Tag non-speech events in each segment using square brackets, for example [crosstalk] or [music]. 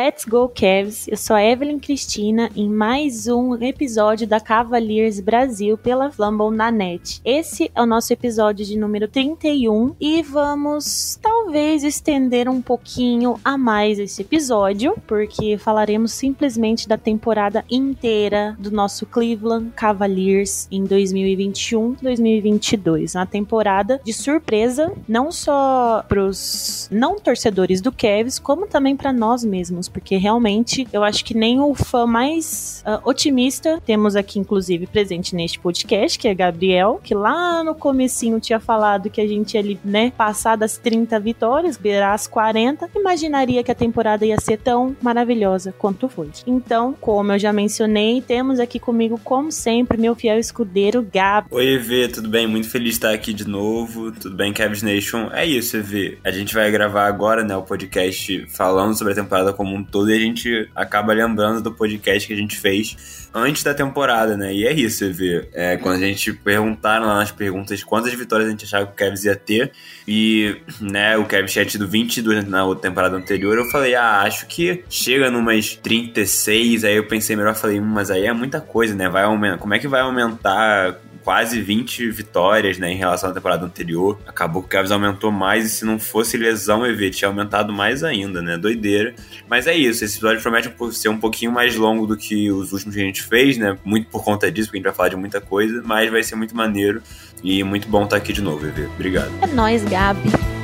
Let's Go Cavs! Eu sou a Evelyn Cristina em mais um episódio da Cavaliers Brasil pela Flambeau na net. Esse é o nosso episódio de número 31 e vamos talvez estender um pouquinho a mais esse episódio, porque falaremos simplesmente da temporada inteira do nosso Cleveland Cavaliers em 2021-2022. Uma temporada de surpresa, não só para os não torcedores do Cavs, como também para nós mesmos porque realmente eu acho que nem o fã mais uh, otimista temos aqui, inclusive, presente neste podcast, que é Gabriel, que lá no comecinho tinha falado que a gente ali, né, passar das 30 vitórias, beirar as 40, imaginaria que a temporada ia ser tão maravilhosa quanto foi. Então, como eu já mencionei, temos aqui comigo, como sempre, meu fiel escudeiro, Gab. Oi, EV, tudo bem? Muito feliz de estar aqui de novo. Tudo bem, Cavs Nation? É isso, EV. A gente vai gravar agora, né, o podcast falando sobre a temporada como um todo e a gente acaba lembrando do podcast que a gente fez antes da temporada, né? E é isso, você vê. É, quando a gente perguntaram lá nas perguntas quantas vitórias a gente achava que o Kevs ia ter, e né, o Kevs tinha tido 22 na outra temporada anterior, eu falei, ah, acho que chega numas 36, aí eu pensei melhor, falei, hum, mas aí é muita coisa, né? Vai aumentar, como é que vai aumentar quase 20 vitórias, né, em relação à temporada anterior. Acabou que o Cavs aumentou mais e se não fosse lesão, EV tinha aumentado mais ainda, né? Doideira. Mas é isso, esse episódio promete ser um pouquinho mais longo do que os últimos que a gente fez, né? Muito por conta disso, porque a gente vai falar de muita coisa, mas vai ser muito maneiro e muito bom estar aqui de novo, EV. Obrigado. É nóis, Gabi.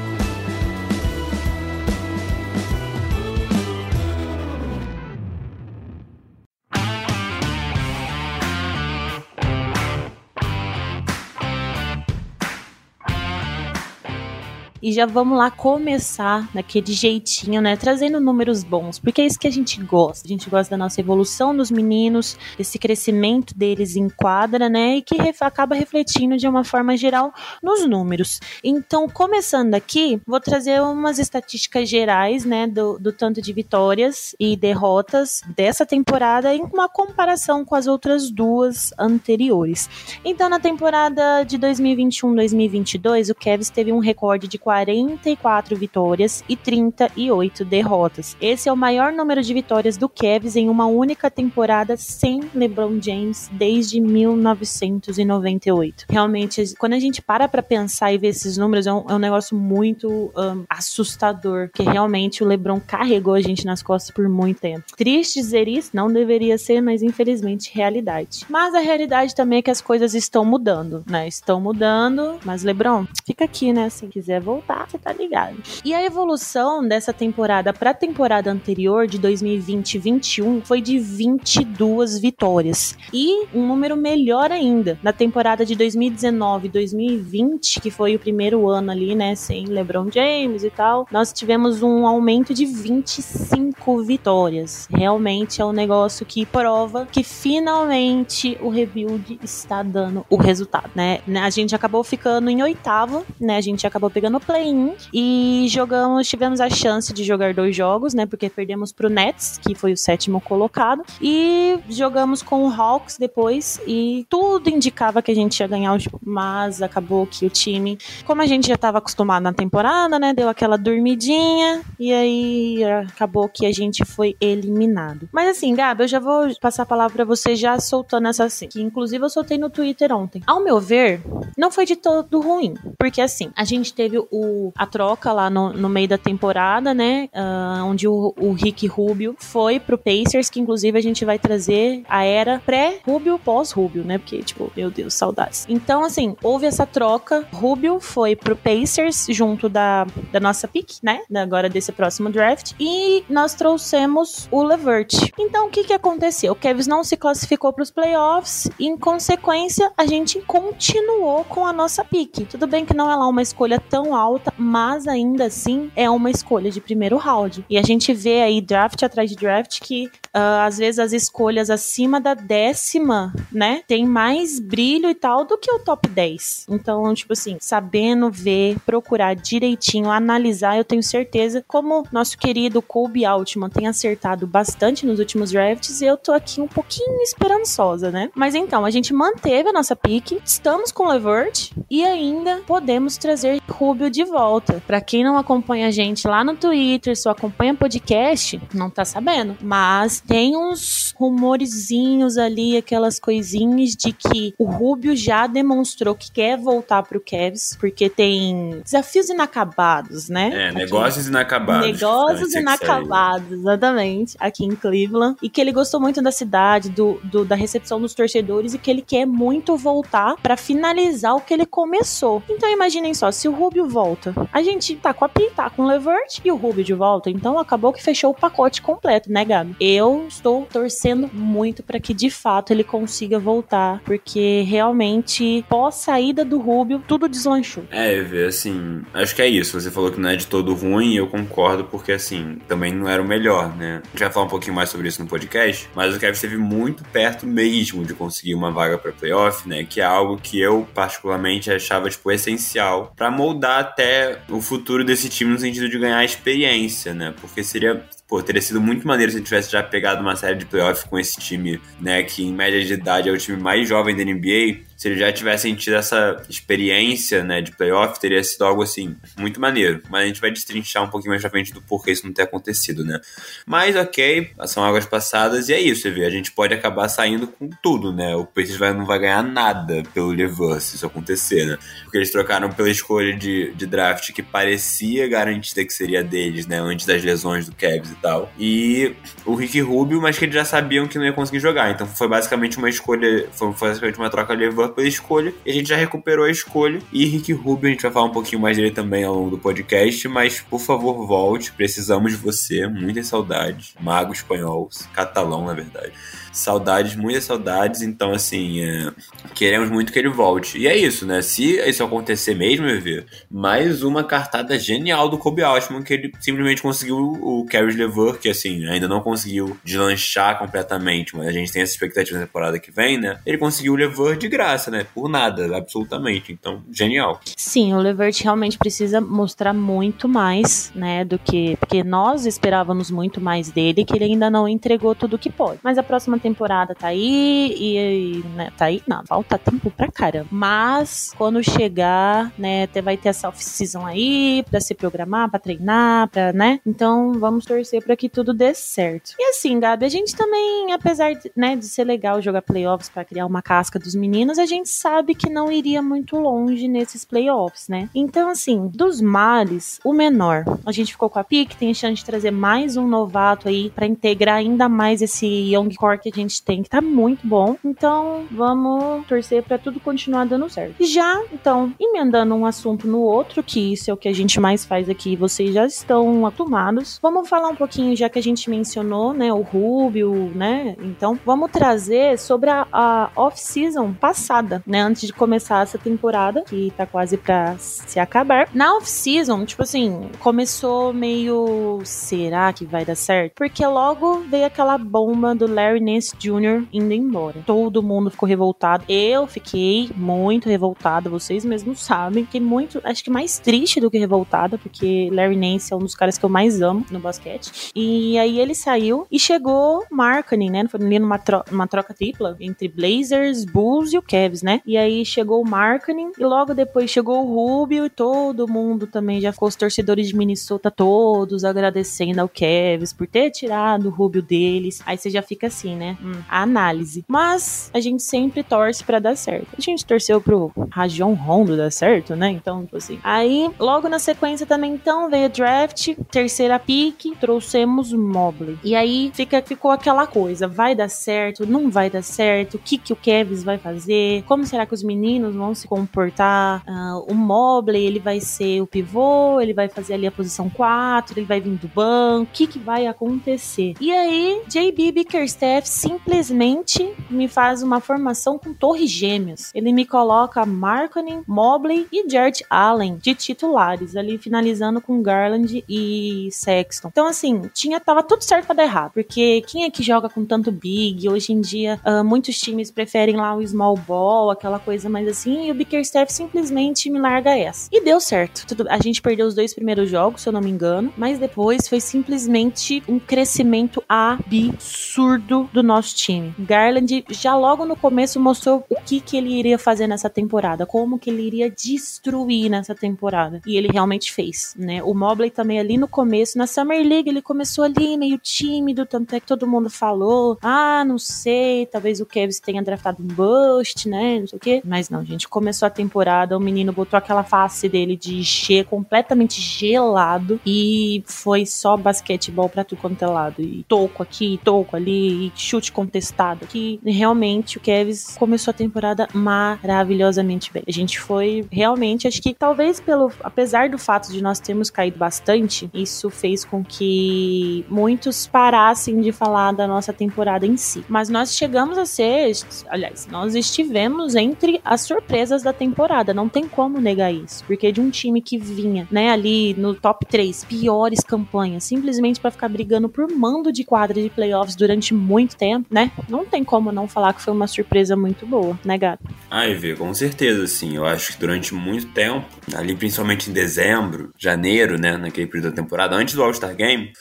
E já vamos lá começar daquele jeitinho, né? Trazendo números bons, porque é isso que a gente gosta. A gente gosta da nossa evolução dos meninos, desse crescimento deles em quadra, né? E que acaba refletindo de uma forma geral nos números. Então, começando aqui, vou trazer umas estatísticas gerais, né? Do, do tanto de vitórias e derrotas dessa temporada em uma comparação com as outras duas anteriores. Então, na temporada de 2021-2022, o Kevs teve um recorde de 44 vitórias e 38 derrotas. Esse é o maior número de vitórias do Cavs em uma única temporada sem LeBron James desde 1998. Realmente, quando a gente para para pensar e ver esses números, é um, é um negócio muito um, assustador, que realmente o LeBron carregou a gente nas costas por muito tempo. Triste dizer isso, não deveria ser, mas infelizmente realidade. Mas a realidade também é que as coisas estão mudando, né? Estão mudando, mas LeBron, fica aqui, né? Se quiser voltar voltar, você tá ligado. E a evolução dessa temporada para a temporada anterior, de 2020-21, foi de 22 vitórias. E um número melhor ainda, na temporada de 2019-2020, que foi o primeiro ano ali, né, sem LeBron James e tal, nós tivemos um aumento de 25 vitórias. Realmente é um negócio que prova que finalmente o rebuild está dando o resultado, né? A gente acabou ficando em oitavo, né? A gente acabou pegando play-in e jogamos, tivemos a chance de jogar dois jogos, né? Porque perdemos pro Nets, que foi o sétimo colocado, e jogamos com o Hawks depois e tudo indicava que a gente ia ganhar o jogo, mas acabou que o time, como a gente já estava acostumado na temporada, né? Deu aquela dormidinha e aí acabou que a gente foi eliminado. Mas assim, Gabi, eu já vou passar a palavra para você já soltando essa assim, que inclusive eu soltei no Twitter ontem. Ao meu ver, não foi de todo ruim, porque assim, a gente teve o, a troca lá no, no meio da temporada, né? Uh, onde o, o Rick Rubio foi pro Pacers, que inclusive a gente vai trazer a era pré-Rubio, pós-Rubio, né? Porque, tipo, meu Deus, saudades. Então, assim, houve essa troca. Rubio foi pro Pacers junto da, da nossa pick, né? Agora desse próximo draft. E nós trouxemos o Levert. Então, o que que aconteceu? O Kevs não se classificou para os playoffs. E, em consequência, a gente continuou com a nossa pick. Tudo bem que não é lá uma escolha tão alta alta, mas ainda assim é uma escolha de primeiro round. E a gente vê aí draft atrás de draft que uh, às vezes as escolhas acima da décima, né, tem mais brilho e tal do que o top 10. Então, tipo assim, sabendo ver, procurar direitinho, analisar, eu tenho certeza, como nosso querido Kobe Altman tem acertado bastante nos últimos drafts, eu tô aqui um pouquinho esperançosa, né? Mas então, a gente manteve a nossa pique, estamos com Levert e ainda podemos trazer Rubio de volta. Para quem não acompanha a gente lá no Twitter, só acompanha podcast, não tá sabendo. Mas tem uns rumorezinhos ali, aquelas coisinhas de que o Rubio já demonstrou que quer voltar pro Cavs, porque tem desafios inacabados, né? É, aqui. negócios inacabados. Negócios inacabados, exatamente, aqui em Cleveland. E que ele gostou muito da cidade, do, do da recepção dos torcedores e que ele quer muito voltar para finalizar o que ele começou. Então imaginem só, se o Rubio volta, a gente tá com a Pi, tá com o Levert e o Rubio de volta, então acabou que fechou o pacote completo, né, Gabi? Eu estou torcendo muito para que de fato ele consiga voltar, porque realmente pós saída do Rubio, tudo deslanchou. É, assim, acho que é isso. Você falou que não é de todo ruim e eu concordo, porque assim, também não era o melhor, né? A gente vai falar um pouquinho mais sobre isso no podcast, mas o Kevin esteve muito perto mesmo de conseguir uma vaga para playoff, né? Que é algo que eu particularmente achava tipo essencial para moldar até o futuro desse time no sentido de ganhar experiência, né? Porque seria pô, teria sido muito maneiro se ele tivesse já pegado uma série de playoff com esse time, né, que em média de idade é o time mais jovem da NBA, se ele já tivesse tido essa experiência, né, de playoff, teria sido algo assim, muito maneiro. Mas a gente vai destrinchar um pouquinho mais pra frente do porquê isso não ter acontecido, né. Mas ok, são águas passadas e é isso, você vê, a gente pode acabar saindo com tudo, né. O Pacers vai, não vai ganhar nada pelo Levan se isso acontecer, né. Porque eles trocaram pela escolha de, de draft que parecia garantida que seria deles, né, antes das lesões do Cavs e tal. E o Rick Rubio, mas que eles já sabiam que não ia conseguir jogar. Então foi basicamente uma escolha, foi basicamente uma troca Levan pela escolha. E a gente já recuperou a escolha. E Rick Rubio, a gente vai falar um pouquinho mais dele também ao longo do podcast. Mas por favor, volte. Precisamos de você. Muitas saudades. Mago espanhol, catalão, na verdade saudades, muitas saudades. Então, assim, é, queremos muito que ele volte. E é isso, né? Se isso acontecer mesmo, eu ver mais uma cartada genial do Kobe Altman, que ele simplesmente conseguiu o Caris LeVer, que assim, ainda não conseguiu deslanchar completamente, mas a gente tem essa expectativa na temporada que vem, né? Ele conseguiu o LeVer de graça, né? Por nada, absolutamente. Então, genial. Sim, o Levert realmente precisa mostrar muito mais, né, do que porque nós esperávamos muito mais dele, que ele ainda não entregou tudo que pode. Mas a próxima temporada tá aí e, né, tá aí, não, falta tempo pra caramba. Mas quando chegar, né, vai ter essa off-season aí pra se programar, pra treinar, pra, né? Então vamos torcer pra que tudo dê certo. E assim, Gabi, a gente também, apesar de, né, de ser legal jogar playoffs pra criar uma casca dos meninos, a gente sabe que não iria muito longe nesses playoffs, né? Então, assim, dos males, o menor. A gente ficou com a PIC, tem a chance de trazer mais um novato aí para integrar ainda mais esse young core que a gente tem, que tá muito bom. Então, vamos torcer para tudo continuar dando certo. Já, então, emendando um assunto no outro, que isso é o que a gente mais faz aqui, vocês já estão acostumados. Vamos falar um pouquinho, já que a gente mencionou, né, o Rubio, né? Então, vamos trazer sobre a, a off-season passada, né, antes de começar essa temporada, que tá quase pra se acabar. Na off-season, tipo assim, começou meio. Será que vai dar certo? Porque logo veio aquela bomba do Larry Nance Jr. indo embora. Todo mundo ficou revoltado. Eu fiquei muito revoltada, vocês mesmos sabem. Fiquei muito, acho que mais triste do que revoltada, porque Larry Nance é um dos caras que eu mais amo no basquete. E aí ele saiu e chegou Markkanen, né? Foi ali numa tro uma troca tripla entre Blazers, Bulls e o Cavs, né? E aí chegou o Markkanen e logo depois chegou o Rubio e todo mundo também já ficou os torcedores de Minnesota todos agradecendo ao Cavs por ter tirado o Rubio deles. Aí você já fica assim, né? Hum, a análise. Mas a gente sempre torce para dar certo. A gente torceu pro Rajon Rondo dar certo, né? Então, tipo assim. Aí, logo na sequência também, então, veio draft, terceira pick, trouxemos Mobley. E aí fica, ficou aquela coisa: vai dar certo, não vai dar certo, o que, que o Kevs vai fazer, como será que os meninos vão se comportar? Uh, o Mobley, ele vai ser o pivô, ele vai fazer ali a posição 4, ele vai vir do banco, o que, que vai acontecer? E aí, JB Bickerstaff simplesmente me faz uma formação com torres gêmeas. Ele me coloca Markkanen, Mobley e Jared Allen de titulares, ali finalizando com Garland e Sexton. Então, assim, assim, tinha, tava tudo certo pra dar errado. Porque quem é que joga com tanto big? Hoje em dia, uh, muitos times preferem lá o small ball, aquela coisa mais assim, e o Bickerstaff simplesmente me larga essa. E deu certo. Tudo, a gente perdeu os dois primeiros jogos, se eu não me engano, mas depois foi simplesmente um crescimento absurdo do nosso time. Garland já logo no começo mostrou o que, que ele iria fazer nessa temporada, como que ele iria destruir nessa temporada. E ele realmente fez, né? O Mobley também ali no começo, na Summer League, ele começou ali meio tímido, tanto é que todo mundo falou: ah, não sei, talvez o Kevin tenha draftado um bust, né? Não sei o quê. Mas não, gente, começou a temporada, o menino botou aquela face dele de G completamente gelado e foi só basquetebol pra tudo quanto é lado. E toco aqui, toco ali, e chute contestado aqui. E realmente o Kevin começou a temporada maravilhosamente bem. A gente foi realmente, acho que talvez pelo, apesar do fato de nós termos caído bastante, isso fez com que muitos parassem de falar da nossa temporada em si. Mas nós chegamos a ser, aliás, nós estivemos entre as surpresas da temporada, não tem como negar isso, porque de um time que vinha, né, ali no top 3, piores campanhas, simplesmente para ficar brigando por mando de quadra de playoffs durante muito tempo, né? Não tem como não falar que foi uma surpresa muito boa, né, Gato? Ah, Ivê, com certeza, sim. Eu acho que durante muito tempo, ali principalmente em dezembro, janeiro, né, naquele período da temporada, antes do All-Star Game,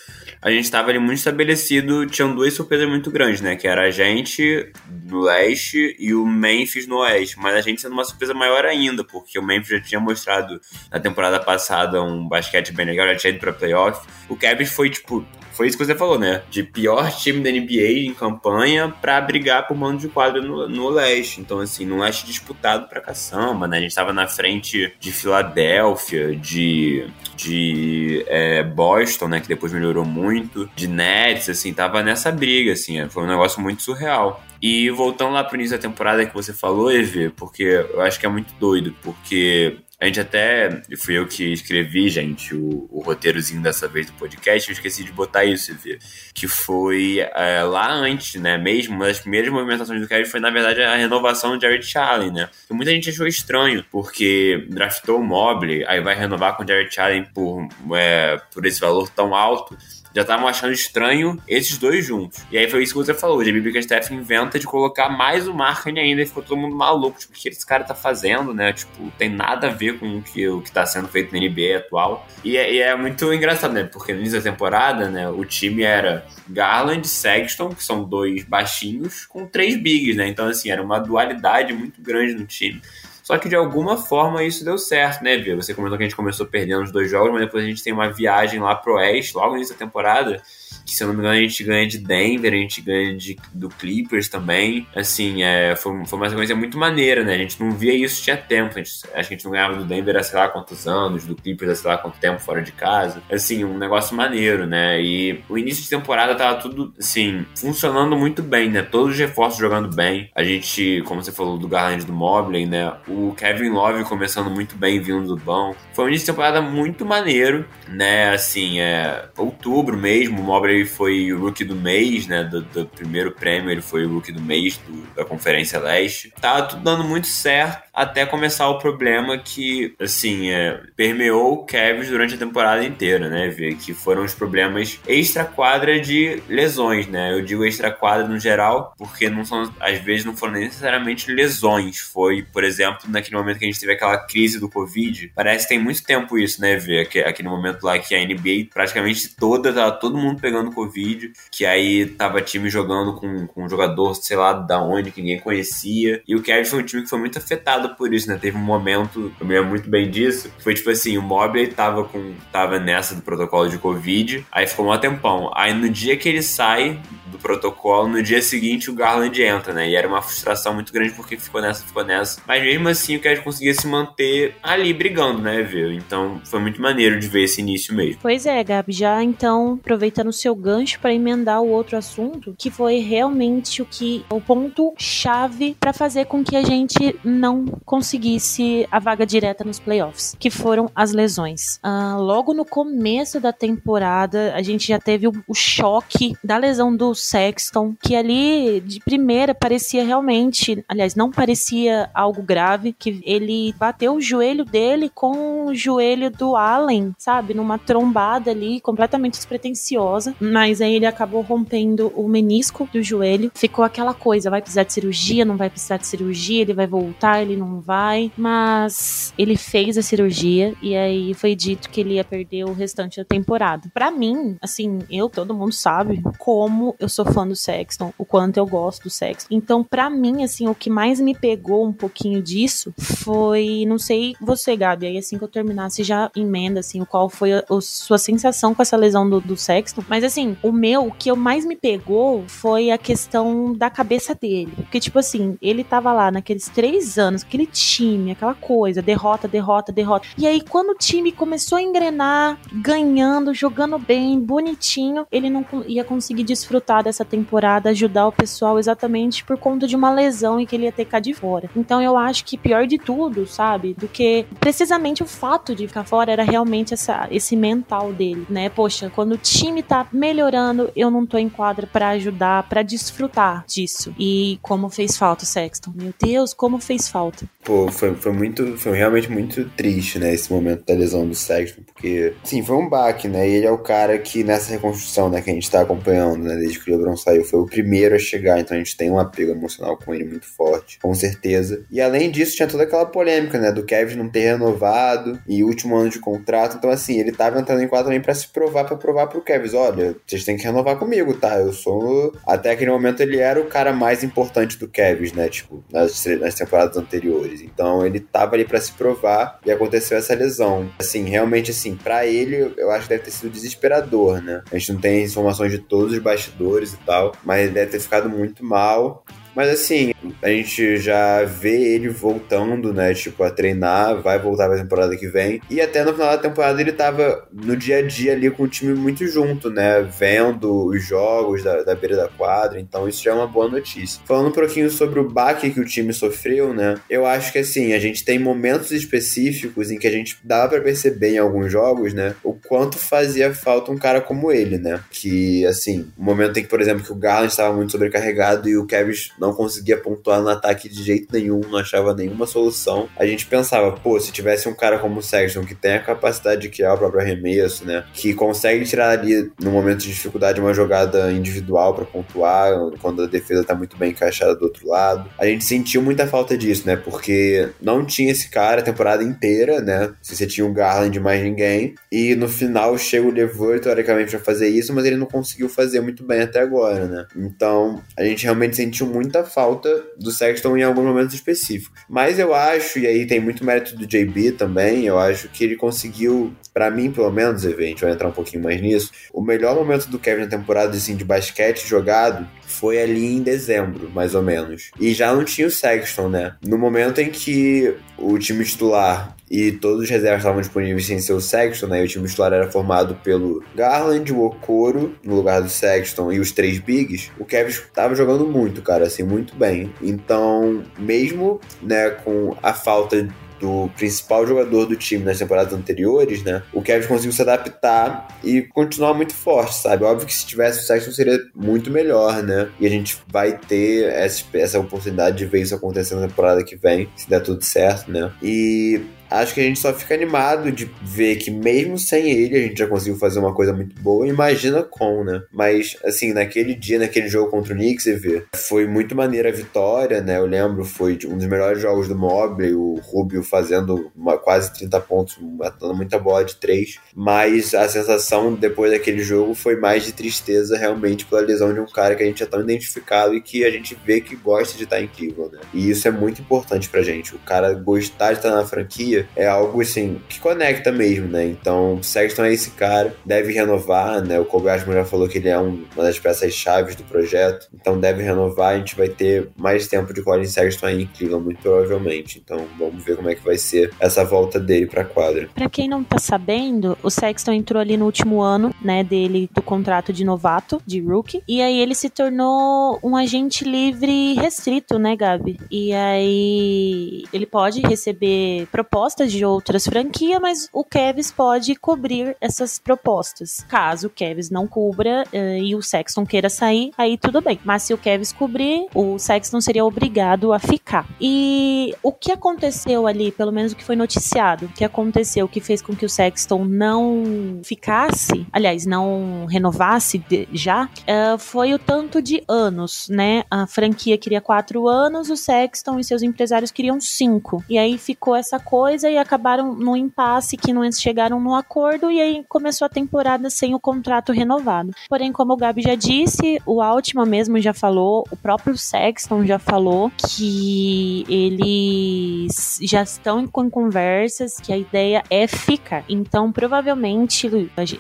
a gente estava ali muito estabelecido, tinham duas surpresas muito grandes, né? Que era a gente no leste e o Memphis no oeste. Mas a gente sendo uma surpresa maior ainda, porque o Memphis já tinha mostrado na temporada passada um basquete bem legal, já tinha ido pra playoff. O Cavs foi, tipo, foi isso que você falou, né? De pior time da NBA em campanha para brigar por mando de quadro no, no leste. Então, assim, no leste disputado pra caçamba, né? A gente tava na frente de Filadélfia, de, de é, Boston, né? Que depois melhorou muito, de Nets, assim, tava nessa briga, assim. Foi um negócio muito surreal. E voltando lá pro início da temporada que você falou, Evê, porque eu acho que é muito doido, porque a gente até. Fui eu que escrevi, gente, o, o, roteirozinho dessa vez do podcast. Eu esqueci de botar isso, viu? Que foi é, lá antes, né? Mesmo, uma das primeiras movimentações do Kevin foi, na verdade, a renovação de Jared Allen, né? E muita gente achou estranho, porque draftou o Mobley, aí vai renovar com o Jared Allen por, é, por esse valor tão alto já estavam achando estranho esses dois juntos. E aí foi isso que você falou, o JB Bickerstaff inventa de colocar mais o Markkanen ainda e ficou todo mundo maluco, tipo, o que esse cara tá fazendo, né? Tipo, tem nada a ver com o que, o que tá sendo feito na NBA atual. E é, e é muito engraçado, né? Porque no início da temporada, né, o time era Garland, Sexton, que são dois baixinhos, com três bigs, né? Então, assim, era uma dualidade muito grande no time. Só que de alguma forma isso deu certo, né, Via? Você comentou que a gente começou perdendo os dois jogos, mas depois a gente tem uma viagem lá pro Oeste, logo da temporada, que se eu não me engano a gente ganha de Denver, a gente ganha de, do Clippers também. Assim, é, foi, foi uma sequência muito maneira, né? A gente não via isso tinha tempo. Gente, acho que a gente não ganhava do Denver há sei lá quantos anos, do Clippers há sei lá quanto tempo fora de casa. Assim, um negócio maneiro, né? E o início de temporada tava tudo, assim, funcionando muito bem, né? Todos os reforços jogando bem. A gente, como você falou, do Garland do Mobley, né? O Kevin Love começando muito bem vindo do bom. Foi um início de temporada muito maneiro, né? Assim, é outubro mesmo, o Mobley ele foi o rookie do mês, né? Do, do, primeiro prêmio, ele foi o rookie do mês do, da Conferência Leste. Tava tudo dando muito certo até começar o problema que, assim, é, permeou o Cavs durante a temporada inteira, né? Ver que foram os problemas extra-quadra de lesões, né? Eu digo extra-quadra no geral, porque não são, às vezes não foram necessariamente lesões. Foi, por exemplo, naquele momento que a gente teve aquela crise do Covid. Parece que tem muito tempo isso, né? Ver aquele momento lá que a NBA praticamente toda, tava todo mundo pegando Covid, que aí tava time jogando com, com um jogador, sei lá, da onde, que ninguém conhecia. E o Cavs foi um time que foi muito afetado por isso, né? Teve um momento, eu me lembro muito bem disso, foi tipo assim, o Mobley tava com tava nessa do protocolo de Covid, aí ficou um tempão. Aí no dia que ele sai do protocolo, no dia seguinte o Garland entra, né? E era uma frustração muito grande porque ficou nessa, ficou nessa. Mas mesmo assim o Cavs conseguia se manter ali brigando, né, viu? Então foi muito maneiro de ver esse início mesmo. Pois é, Gabi, já então aproveitando o seu gancho para emendar o outro assunto, que foi realmente o que o ponto chave para fazer com que a gente não conseguisse a vaga direta nos playoffs, que foram as lesões. Uh, logo no começo da temporada, a gente já teve o, o choque da lesão do Sexton, que ali de primeira parecia realmente, aliás, não parecia algo grave, que ele bateu o joelho dele com o joelho do Allen, sabe, numa trombada ali completamente despretensiosa mas aí ele acabou rompendo o menisco do joelho. Ficou aquela coisa, vai precisar de cirurgia, não vai precisar de cirurgia, ele vai voltar, ele não vai. Mas ele fez a cirurgia e aí foi dito que ele ia perder o restante da temporada. Para mim, assim, eu, todo mundo sabe como eu sou fã do Sexton, o quanto eu gosto do Sexton. Então, para mim, assim, o que mais me pegou um pouquinho disso foi, não sei você, Gabi, aí assim que eu terminasse já emenda, assim, qual foi a, a sua sensação com essa lesão do, do Sexton. Mas assim, o meu, o que eu mais me pegou foi a questão da cabeça dele. Porque, tipo assim, ele tava lá naqueles três anos, aquele time, aquela coisa, derrota, derrota, derrota. E aí, quando o time começou a engrenar, ganhando, jogando bem, bonitinho, ele não ia conseguir desfrutar dessa temporada, ajudar o pessoal exatamente por conta de uma lesão e que ele ia ter que ficar de fora. Então eu acho que pior de tudo, sabe? Do que precisamente o fato de ficar fora era realmente essa, esse mental dele, né? Poxa, quando o time tá melhorando, eu não tô em quadra para ajudar, para desfrutar disso. E como fez falta o Sexton. Meu Deus, como fez falta. Pô, foi, foi muito, foi realmente muito triste, né, esse momento da lesão do Sexton, porque, sim, foi um baque, né, e ele é o cara que nessa reconstrução, né, que a gente tá acompanhando, né, desde que o LeBron saiu, foi o primeiro a chegar, então a gente tem um apego emocional com ele muito forte, com certeza. E além disso, tinha toda aquela polêmica, né, do Kevin não ter renovado e último ano de contrato, então assim, ele tava entrando em quadro também pra se provar, pra provar pro Kevin, olha, vocês têm que renovar comigo, tá, eu sou... Até aquele momento ele era o cara mais importante do Kevin, né, tipo, nas, nas temporadas anteriores. Então ele tava ali para se provar e aconteceu essa lesão. Assim, realmente assim, para ele eu acho que deve ter sido desesperador, né? A gente não tem informações de todos os bastidores e tal, mas ele deve ter ficado muito mal. Mas assim, a gente já vê ele voltando, né? Tipo, a treinar, vai voltar pra temporada que vem. E até no final da temporada ele tava no dia a dia ali com o time muito junto, né? Vendo os jogos da, da beira da quadra. Então isso já é uma boa notícia. Falando um pouquinho sobre o baque que o time sofreu, né? Eu acho que assim, a gente tem momentos específicos em que a gente dá para perceber em alguns jogos, né? O quanto fazia falta um cara como ele, né? Que, assim, o momento em que, por exemplo, que o Garland estava muito sobrecarregado e o Kevin não conseguia pontuar no ataque de jeito nenhum, não achava nenhuma solução. A gente pensava, pô, se tivesse um cara como o Sexton que tem a capacidade de criar o próprio arremesso, né? Que consegue tirar ali no momento de dificuldade uma jogada individual para pontuar, quando a defesa tá muito bem encaixada do outro lado. A gente sentiu muita falta disso, né? Porque não tinha esse cara a temporada inteira, né? Se você tinha o Garland mais ninguém. E no final chega o Levert, teoricamente, pra fazer isso, mas ele não conseguiu fazer muito bem até agora, né? Então, a gente realmente sentiu muito muita falta do Sexton em alguns momentos específicos. Mas eu acho, e aí tem muito mérito do JB também, eu acho que ele conseguiu, para mim pelo menos, a gente vai entrar um pouquinho mais nisso, o melhor momento do Kevin na temporada assim, de basquete jogado foi ali em dezembro, mais ou menos. E já não tinha o Sexton, né? No momento em que o time titular e todos os reservas estavam disponíveis sem ser o Sexton, né? E o time titular era formado pelo Garland, o Okoro, no lugar do Sexton, e os três bigs. O Kevin estava jogando muito, cara, assim, muito bem. Então, mesmo, né, com a falta do principal jogador do time nas temporadas anteriores, né? O Kevin conseguiu se adaptar e continuar muito forte, sabe? Óbvio que se tivesse o Sexton seria muito melhor, né? E a gente vai ter essa, essa oportunidade de ver isso acontecer na temporada que vem, se der tudo certo, né? E acho que a gente só fica animado de ver que mesmo sem ele a gente já conseguiu fazer uma coisa muito boa. Imagina com, né? Mas, assim, naquele dia, naquele jogo contra o Knicks, você vê, foi muito maneira a vitória, né? Eu lembro, foi um dos melhores jogos do Mobley, o Rubio fazendo uma, quase 30 pontos, matando muita bola de três. Mas a sensação depois daquele jogo foi mais de tristeza, realmente, pela lesão de um cara que a gente é tão identificado e que a gente vê que gosta de estar em Cleveland, né? E isso é muito importante pra gente. O cara gostar de estar na franquia é algo assim que conecta mesmo, né? Então, Sexton é esse cara, deve renovar, né? O Kobe já falou que ele é um, uma das peças chaves do projeto, então deve renovar. A gente vai ter mais tempo de Colin Sexton aí em Cleveland, muito provavelmente. Então, vamos ver como é que vai ser essa volta dele pra quadra. Pra quem não tá sabendo, o Sexton entrou ali no último ano, né, dele do contrato de novato, de rookie, e aí ele se tornou um agente livre restrito, né, Gabi? E aí ele pode receber propostas propostas de outras franquias, mas o Kevs pode cobrir essas propostas. Caso o Kevs não cubra uh, e o Sexton queira sair, aí tudo bem. Mas se o Kevs cobrir, o Sexton seria obrigado a ficar. E o que aconteceu ali, pelo menos o que foi noticiado, o que aconteceu que fez com que o Sexton não ficasse, aliás, não renovasse já, uh, foi o tanto de anos, né? A franquia queria quatro anos, o Sexton e seus empresários queriam cinco. E aí ficou essa coisa e acabaram no impasse que não chegaram no acordo e aí começou a temporada sem o contrato renovado. Porém, como o Gabi já disse, o Altman mesmo já falou, o próprio Sexton já falou que eles já estão com conversas, que a ideia é ficar. Então, provavelmente,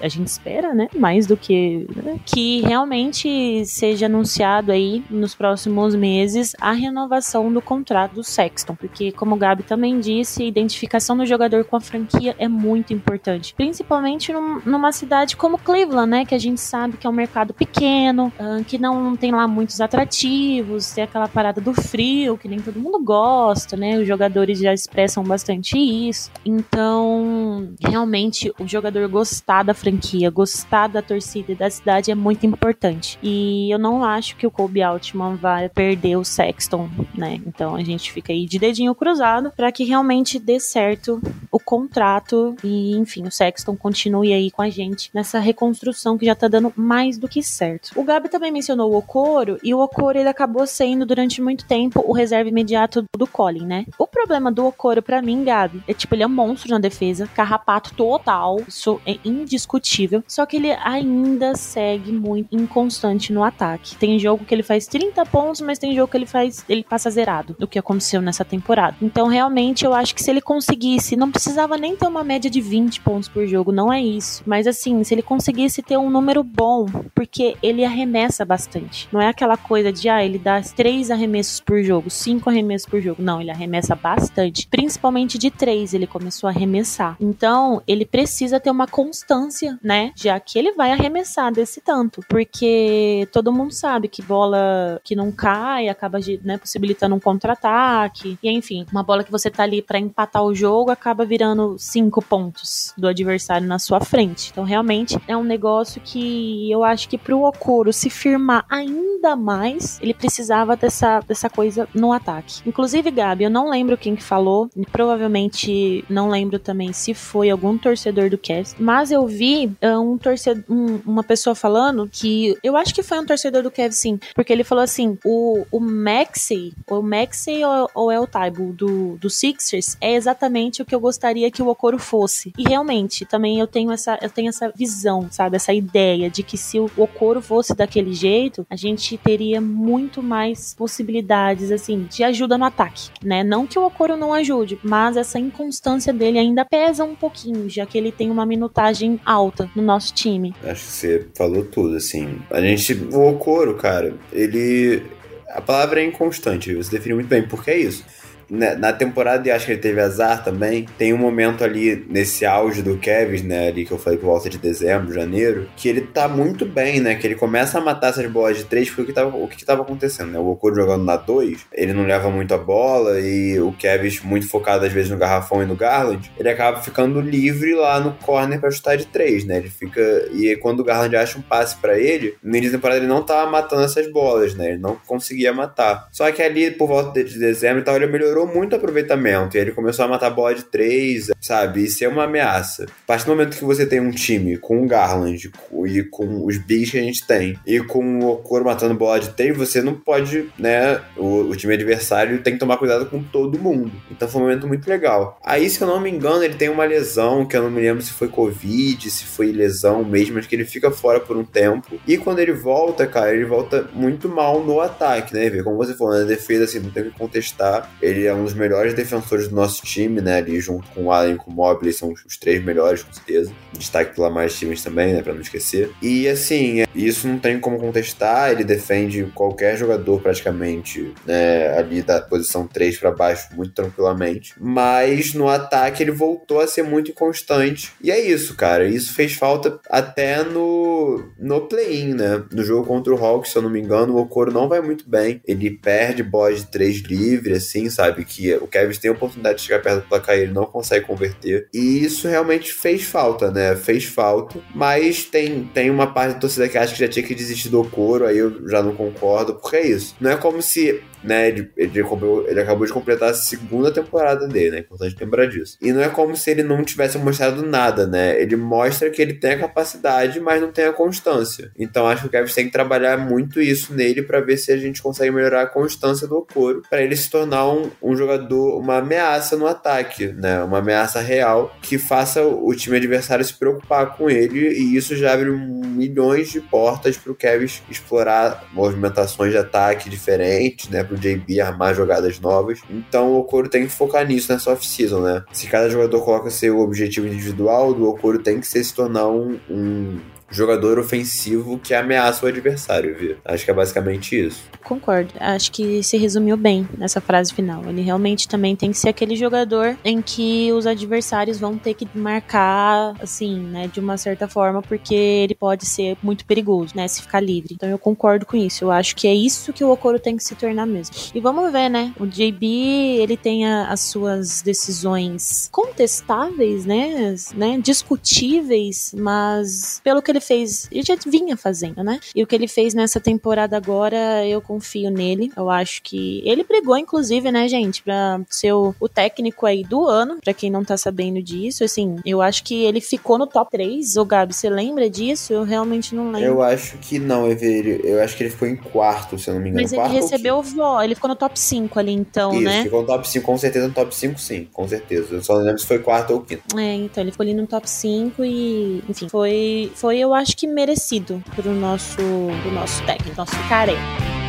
a gente espera, né? Mais do que né, que realmente seja anunciado aí nos próximos meses a renovação do contrato do Sexton, porque como o Gabi também disse, a identificação do jogador com a franquia é muito importante, principalmente num, numa cidade como Cleveland, né, que a gente sabe que é um mercado pequeno, uh, que não tem lá muitos atrativos, tem aquela parada do frio que nem todo mundo gosta, né? Os jogadores já expressam bastante isso. Então, realmente o jogador gostar da franquia, gostar da torcida e da cidade é muito importante. E eu não acho que o Kobe Altman vai perder o Sexton, né? Então a gente fica aí de dedinho cruzado para que realmente dê certo o contrato e, enfim, o Sexton continue aí com a gente nessa reconstrução que já tá dando mais do que certo. O Gabi também mencionou o Okoro e o Okoro ele acabou sendo durante muito tempo o reserva imediato do Colin, né? O problema do Okoro para mim, Gabi, é tipo ele é um monstro na defesa, carrapato total, isso é indiscutível, só que ele ainda segue muito inconstante no ataque. Tem jogo que ele faz 30 pontos, mas tem jogo que ele faz ele passa zerado, o que aconteceu nessa temporada. Então, realmente eu acho que se ele conseguisse, não precisava nem ter uma média de 20 pontos por jogo, não é isso. Mas assim, se ele conseguisse ter um número bom, porque ele arremessa bastante. Não é aquela coisa de, ah, ele dá três arremessos por jogo, cinco arremessos por jogo. Não, ele arremessa bastante. Principalmente de três, ele começou a arremessar. Então, ele precisa ter uma constância, né? Já que ele vai arremessar desse tanto. Porque todo mundo sabe que bola que não cai acaba né, possibilitando um contra-ataque. E enfim, uma bola que você tá ali para empatar o jogo acaba virando cinco pontos do adversário na sua frente. Então, realmente é um negócio que eu acho que pro Okoro se firmar ainda mais, ele precisava dessa, dessa coisa no ataque. Inclusive, Gabi, eu não lembro quem que falou, provavelmente não lembro também se foi algum torcedor do Cavs, mas eu vi uh, um torcedor, um, uma pessoa falando que eu acho que foi um torcedor do Cavs sim, porque ele falou assim: o, o Maxey, o Maxey ou, ou é o Taibo do, do Sixers é exatamente o que eu gostaria que o Okoro fosse. E realmente, também eu tenho essa, eu tenho essa visão, sabe? Essa ideia de que se o Okoro fosse daquele jeito, a gente teria muito mais possibilidades, assim, de ajuda no ataque, né? Não que o Okoro não ajude, mas essa inconstância dele ainda pesa um pouquinho, já que ele tem uma minutagem alta no nosso time. Acho que você falou tudo, assim. A gente, o Okoro, cara, ele a palavra é inconstante, você definiu muito bem, porque é isso na temporada, e acho que ele teve azar também, tem um momento ali nesse auge do Kevin, né, ali que eu falei por volta de dezembro, janeiro, que ele tá muito bem, né, que ele começa a matar essas bolas de três, porque o que tava, o que, que tava acontecendo, né, o Okoro jogando na 2, ele não leva muito a bola e o Kevin muito focado às vezes no garrafão e no Garland, ele acaba ficando livre lá no corner para chutar de três, né, ele fica, e quando o Garland acha um passe para ele, no início da temporada ele não tava matando essas bolas, né, ele não conseguia matar. Só que ali, por volta de dezembro e tal, ele melhorou melhorou muito o aproveitamento. E ele começou a matar bola de três, sabe? E ser uma ameaça. A partir do momento que você tem um time com o Garland e com os bigs que a gente tem, e com o Okoro matando bola de três, você não pode, né? O, o, time adversário tem que tomar cuidado com todo mundo. Então foi um momento muito legal. Aí, se eu não me engano, ele tem uma lesão, que eu não me lembro se foi Covid, se foi lesão mesmo, mas que ele fica fora por um tempo. E quando ele volta, cara, ele volta muito mal no ataque, né? Como você falou, na defesa, assim, não tem que contestar. Ele é um dos melhores defensores do nosso time, né? Ali junto com o Allen e com o Mobley, são os três melhores, com certeza. Destaque pela mais times também, né? Pra não esquecer. E assim, isso não tem como contestar. Ele defende qualquer jogador praticamente, né? Ali da posição 3 para baixo, muito tranquilamente. Mas no ataque ele voltou a ser muito inconstante. E é isso, cara. Isso fez falta até no, no play-in, né? No jogo contra o Hawks, se eu não me engano, o Okoro não vai muito bem. Ele perde bola de 3 livre, assim, sabe? Sabe? Que o Kevin tem a oportunidade de chegar perto do placar e ele não consegue converter. E isso realmente fez falta, né? Fez falta. Mas tem, tem uma parte da torcida que acha que já tinha que desistir do Okoro, aí eu já não concordo, porque é isso. Não é como se né? Ele, ele, acabou, ele acabou de completar a segunda temporada dele, né? É importante lembrar disso. E não é como se ele não tivesse mostrado nada, né? Ele mostra que ele tem a capacidade, mas não tem a constância. Então acho que o Kevin tem que trabalhar muito isso nele para ver se a gente consegue melhorar a constância do Okoro, para ele se tornar um, um jogador, uma ameaça no ataque, né? Uma ameaça real que faça o time adversário se preocupar com ele e isso já abre milhões de portas para o Kevin explorar movimentações de ataque diferentes, né? Pro JB armar jogadas novas. Então o Okoro tem que focar nisso nessa off-season, né? Se cada jogador coloca seu objetivo individual, do Okoro tem que ser se tornar um, um jogador ofensivo que ameaça o adversário, viu? Acho que é basicamente isso. Concordo. Acho que se resumiu bem nessa frase final. Ele realmente também tem que ser aquele jogador em que os adversários vão ter que marcar, assim, né, de uma certa forma, porque ele pode ser muito perigoso, né, se ficar livre. Então eu concordo com isso. Eu acho que é isso que o Okoro tem que se tornar mesmo. E vamos ver, né? O JB, ele tem a, as suas decisões contestáveis, né, né, discutíveis, mas pelo que ele fez, ele já vinha fazendo, né? E o que ele fez nessa temporada agora, eu confio nele. Eu acho que ele brigou, inclusive, né, gente, pra ser o, o técnico aí do ano, pra quem não tá sabendo disso. Assim, eu acho que ele ficou no top 3. Ô, Gabi, você lembra disso? Eu realmente não lembro. Eu acho que não, Ever. Eu acho que ele ficou em quarto, se eu não me engano. Mas ele recebeu o vó, ele ficou no top 5 ali, então, Isso, né? ficou no top 5, com certeza no top 5, sim, com certeza. Eu só não lembro se foi quarto ou quinto. É, então, ele ficou ali no top 5 e, enfim, foi, foi eu acho que merecido pro nosso, pro nosso técnico, nosso careca.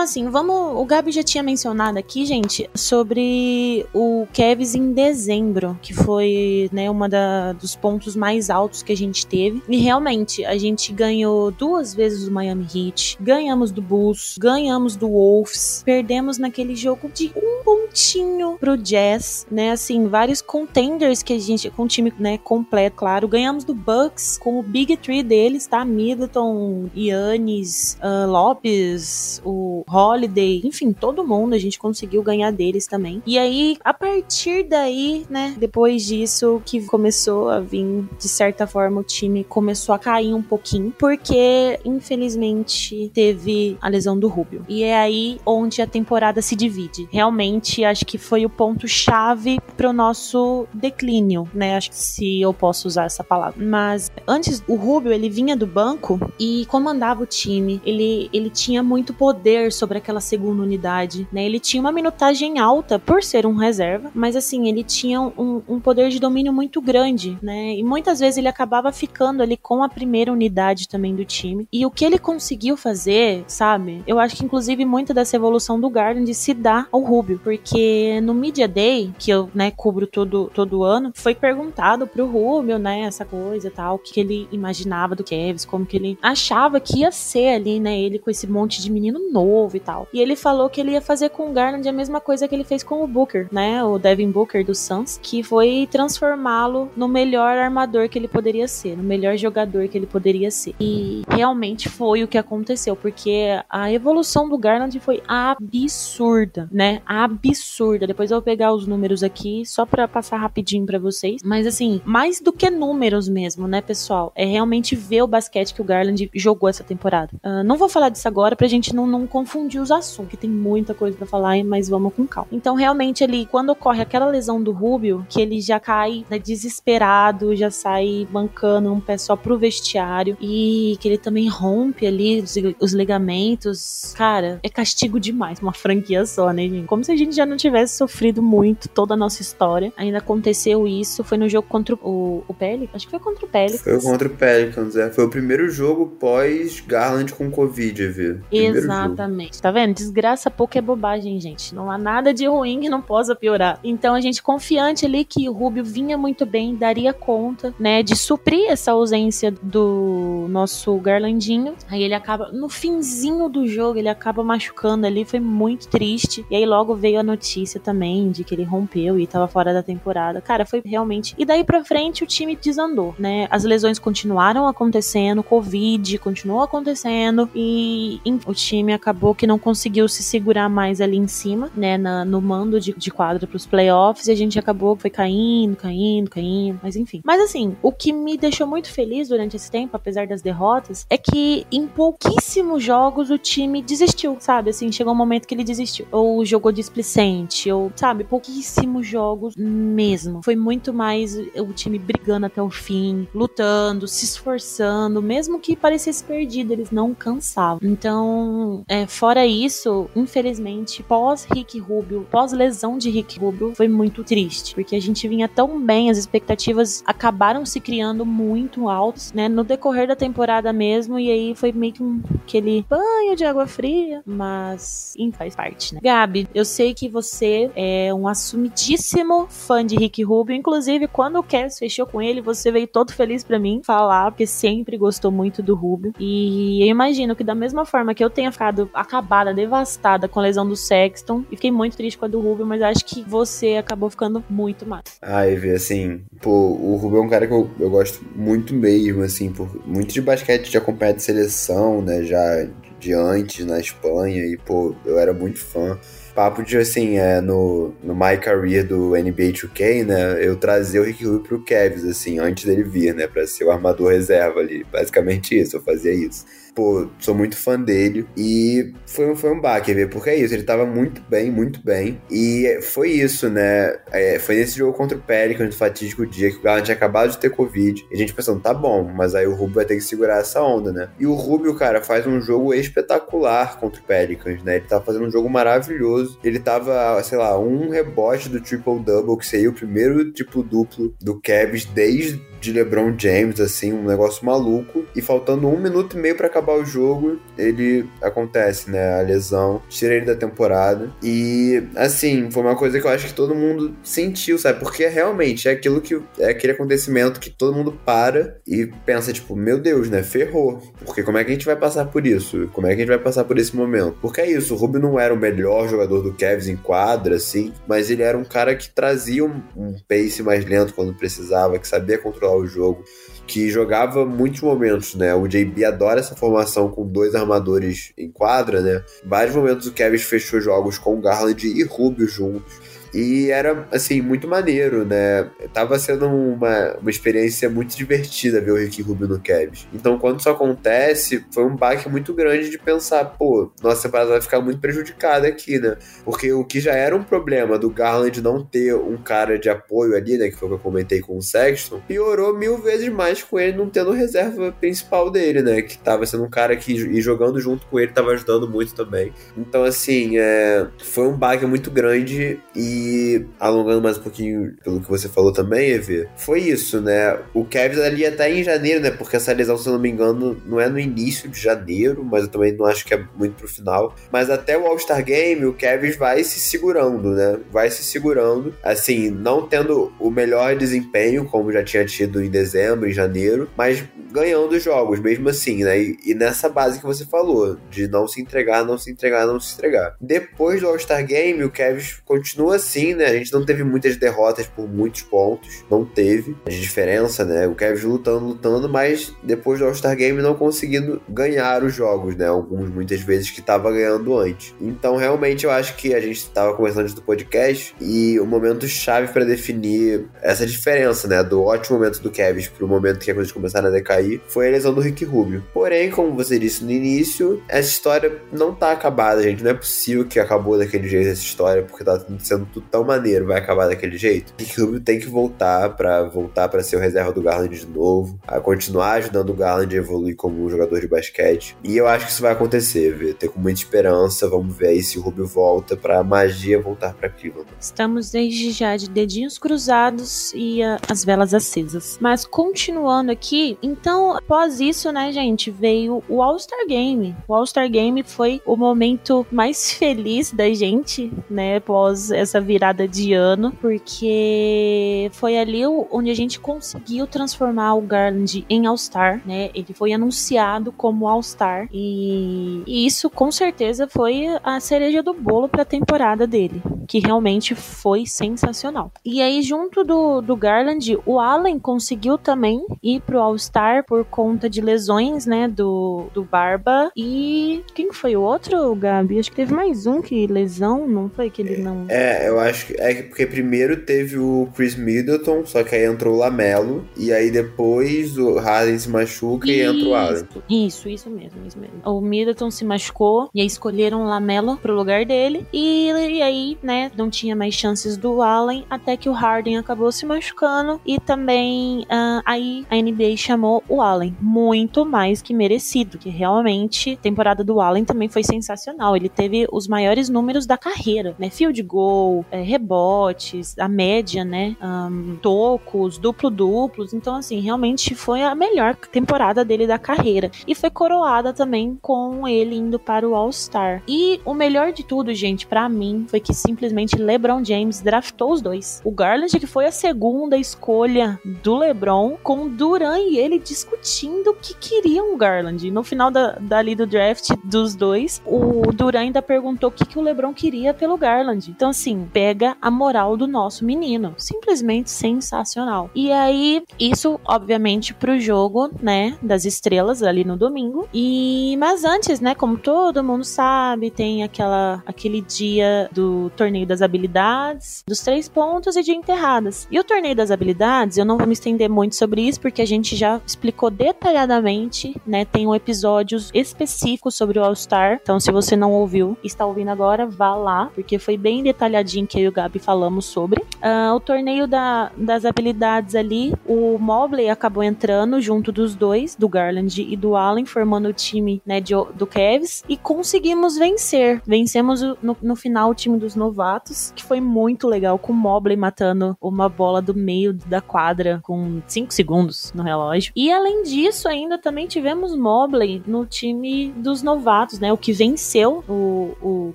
Então, assim, vamos. O Gabi já tinha mencionado aqui, gente, sobre o Kevs em dezembro, que foi, né, uma da, dos pontos mais altos que a gente teve. E realmente, a gente ganhou duas vezes do Miami Heat, ganhamos do Bulls, ganhamos do Wolves, perdemos naquele jogo de um pontinho pro Jazz, né? Assim, vários contenders que a gente, com o time, né, completo, claro. Ganhamos do Bucks com o Big Three deles, tá? Middleton, Yannis, uh, Lopes, o Holiday, enfim, todo mundo a gente conseguiu ganhar deles também. E aí, a partir daí, né, depois disso que começou a vir, de certa forma, o time começou a cair um pouquinho, porque infelizmente teve a lesão do Rubio. E é aí onde a temporada se divide. Realmente, acho que foi o ponto chave pro nosso declínio, né? Acho que se eu posso usar essa palavra. Mas antes, o Rubio, ele vinha do banco e comandava o time. Ele, ele tinha muito poder sobre aquela segunda unidade, né? Ele tinha uma minutagem alta por ser um reserva, mas assim, ele tinha um, um poder de domínio muito grande, né? E muitas vezes ele acabava ficando ali com a primeira unidade também do time. E o que ele conseguiu fazer, sabe? Eu acho que inclusive muita dessa evolução do Garland se dá ao Rubio, porque no Media Day, que eu, né, cubro todo, todo ano, foi perguntado pro Rubio, né, essa coisa e tal, o que ele imaginava do Kevs, como que ele achava que ia ser ali, né, ele com esse monte de menino novo e tal. E ele falou que ele ia fazer com o Garland a mesma coisa que ele fez com o Booker, né, o Devin Booker do Suns, que foi transformá-lo no melhor armador que ele poderia ser, no melhor jogador que ele poderia ser. E realmente foi o que aconteceu, porque a evolução do Garland foi absurda, né? Absurda. Depois eu vou pegar os números aqui só para passar rapidinho para vocês, mas assim, mais do que números mesmo, né, pessoal? É realmente ver o basquete que o Garland jogou essa temporada. Uh, não vou falar disso agora pra gente não, não confundir os assuntos, que tem muita coisa para falar, mas vamos com calma. Então, realmente ali, quando ocorre aquela lesão do Rubio, que ele já cai né, desesperado, já sai bancando um pé só pro vestiário e que ele também rompe ali os, os ligamentos, cara, é castigo demais, uma franquia só, né, gente? Como se a gente já não tivesse sofrido muito toda a nossa história. Ainda aconteceu isso, foi no jogo contra o, o Pelicans? Acho que foi contra o Pelicans. Foi contra o Pelicans, é. Foi o primeiro jogo pós Garland com Covid, viu? Exatamente. Exatamente. Tá vendo? Desgraça pouco é bobagem, gente. Não há nada de ruim que não possa piorar. Então a gente confiante ali que o Rubio vinha muito bem, daria conta, né, de suprir essa ausência do nosso Garlandinho. Aí ele acaba no finzinho do jogo, ele acaba machucando ali, foi muito triste. E aí logo veio a notícia também de que ele rompeu e tava fora da temporada. Cara, foi realmente. E daí para frente o time desandou, né? As lesões continuaram acontecendo, Covid continuou acontecendo e o time acabou que não conseguiu se segurar mais ali em cima, né? Na, no mando de, de quadro pros playoffs e a gente acabou foi caindo, caindo, caindo, mas enfim. Mas assim, o que me deixou muito feliz durante esse tempo, apesar das derrotas, é que em pouquíssimos jogos o time desistiu, sabe? Assim, chegou um momento que ele desistiu. Ou jogou displicente, ou, sabe, pouquíssimos jogos mesmo. Foi muito mais o time brigando até o fim, lutando, se esforçando, mesmo que parecesse perdido, eles não cansavam. Então, é, fora isso, infelizmente, pós Rick Rubio, pós lesão de Rick Rubio, foi muito triste, porque a gente vinha tão bem, as expectativas acabaram se criando muito altas, né, no decorrer da temporada mesmo, e aí foi meio que um, aquele banho de água fria, mas enfim, faz parte, né. Gabi, eu sei que você é um assumidíssimo fã de Rick Rubio, inclusive quando o Cass fechou com ele, você veio todo feliz para mim falar, porque sempre gostou muito do Rubio, e eu imagino que da mesma forma que eu tenha ficado acabada, devastada com a lesão do Sexton, e fiquei muito triste com a do Rubio, mas acho que você acabou ficando muito mais. Ah, Eve, assim, pô, o Rubio é um cara que eu, eu gosto muito mesmo, assim, por muito de basquete de acompanhar de seleção, né, já de antes na Espanha, e, pô, eu era muito fã papo de, assim, é, no, no My Career do NBA 2K, né, eu trazer o Rick Rubio pro Cavs, assim, antes dele vir, né, pra ser o armador reserva ali. Basicamente isso, eu fazia isso pô, sou muito fã dele. E foi, foi um baque, ver, porque é isso, ele tava muito bem, muito bem. E foi isso, né? É, foi nesse jogo contra o Pelicans, no fatídico dia, que o Garland tinha acabado de ter Covid. E a gente pensando, tá bom, mas aí o Rubio vai ter que segurar essa onda, né? E o Rubio, cara, faz um jogo espetacular contra o Pelicans, né? Ele tava fazendo um jogo maravilhoso. Ele tava, sei lá, um rebote do triple-double, que seria o primeiro triplo-duplo do Cavs desde de LeBron James, assim, um negócio maluco. E faltando um minuto e meio para acabar o jogo, ele acontece, né? A lesão, tira ele da temporada. E, assim, foi uma coisa que eu acho que todo mundo sentiu, sabe? Porque realmente é aquilo que. É aquele acontecimento que todo mundo para e pensa, tipo, meu Deus, né? Ferrou. Porque como é que a gente vai passar por isso? Como é que a gente vai passar por esse momento? Porque é isso, o Rubio não era o melhor jogador do Cavs em quadra, assim, mas ele era um cara que trazia um, um pace mais lento quando precisava, que sabia controlar o jogo, que jogava muitos momentos, né? O JB adora essa formação com dois armadores em quadra, né? Vários momentos o Kevin fechou jogos com Garland e Rubio juntos. E era, assim, muito maneiro, né? Tava sendo uma, uma experiência muito divertida ver o Ricky Rubio no Cavs. Então, quando isso acontece, foi um baque muito grande de pensar, pô, nossa temporada vai ficar muito prejudicada aqui, né? Porque o que já era um problema do Garland não ter um cara de apoio ali, né? Que foi o que eu comentei com o Sexton, piorou mil vezes mais com ele não tendo reserva principal dele, né? Que tava sendo um cara que, e jogando junto com ele, tava ajudando muito também. Então, assim, é, foi um baque muito grande e e alongando mais um pouquinho pelo que você falou também, Evê, foi isso, né? O Cavs ali até em janeiro, né? Porque essa lesão, se eu não me engano, não é no início de janeiro, mas eu também não acho que é muito pro final. Mas até o All-Star Game, o Cavs vai se segurando, né? Vai se segurando, assim, não tendo o melhor desempenho, como já tinha tido em dezembro, em janeiro, mas ganhando jogos, mesmo assim, né? E, e nessa base que você falou, de não se entregar, não se entregar, não se entregar. Depois do All-Star Game, o Cavs continua assim né? A gente não teve muitas derrotas por muitos pontos. Não teve. A diferença, né? O Kevin lutando, lutando, mas depois do All-Star Game não conseguindo ganhar os jogos, né? Alguns, muitas vezes, que estava ganhando antes. Então, realmente, eu acho que a gente estava conversando antes do podcast e o momento chave para definir essa diferença, né? Do ótimo momento do Kevin pro momento que as coisas começaram a decair foi a lesão do Rick Rubio. Porém, como você disse no início, essa história não tá acabada, gente. Não é possível que acabou daquele jeito essa história, porque tá sendo tudo tudo tão maneiro vai acabar daquele jeito? Rick Rubio tem que voltar para voltar para ser o reserva do Garland de novo, a continuar ajudando o Garland a evoluir como um jogador de basquete. E eu acho que isso vai acontecer, viu? Tenho com muita esperança. Vamos ver aí se o Rubio volta para a magia voltar para Cleveland. Estamos desde já de dedinhos cruzados e a, as velas acesas. Mas continuando aqui, então após isso, né, gente, veio o All-Star Game. O All-Star Game foi o momento mais feliz da gente, né, após essa virada de ano, porque foi ali onde a gente conseguiu transformar o Garland em All-Star, né? Ele foi anunciado como All-Star e, e isso com certeza foi a cereja do bolo para a temporada dele, que realmente foi sensacional. E aí junto do, do Garland, o Allen conseguiu também ir pro All-Star por conta de lesões, né, do, do Barba e quem foi o outro, Gabi? Acho que teve mais um que lesão, não foi que ele não É, eu acho que é porque primeiro teve o Chris Middleton, só que aí entrou o Lamelo e aí depois o Harden se machuca e entra o Allen. Isso, isso mesmo, isso mesmo. O Middleton se machucou e aí escolheram o Lamelo pro lugar dele e, e aí, né, não tinha mais chances do Allen até que o Harden acabou se machucando e também uh, aí a NBA chamou o Allen, muito mais que merecido, que realmente a temporada do Allen também foi sensacional. Ele teve os maiores números da carreira, né? Field goal, é, rebotes, a média, né? Um, tocos, duplo-duplos. Então, assim, realmente foi a melhor temporada dele da carreira. E foi coroada também com ele indo para o All-Star. E o melhor de tudo, gente, para mim, foi que simplesmente LeBron James draftou os dois. O Garland, que foi a segunda escolha do LeBron, com Duran e ele discutindo o que queriam o Garland. No final da, dali do draft dos dois, o Duran ainda perguntou o que, que o LeBron queria pelo Garland. Então, assim, pega a moral do nosso menino. Simplesmente sensacional. E aí, isso, obviamente, pro jogo, né, das estrelas ali no domingo. E, mas antes, né, como todo mundo sabe, tem aquela, aquele dia do torneio das habilidades, dos três pontos e de enterradas. E o torneio das habilidades, eu não vou me estender muito sobre isso, porque a gente já explicou detalhadamente, né, tem um episódio específico sobre o All-Star. Então, se você não ouviu, está ouvindo agora, vá lá, porque foi bem detalhadinho que eu e o Gabi falamos sobre. Uh, o torneio da, das habilidades ali, o Mobley acabou entrando junto dos dois, do Garland e do Allen, formando o time né, de, do Cavs, e conseguimos vencer. Vencemos no, no final o time dos novatos, que foi muito legal, com o Mobley matando uma bola do meio da quadra com 5 segundos no relógio. E além disso, ainda também tivemos Mobley no time dos novatos, né? O que venceu, o, o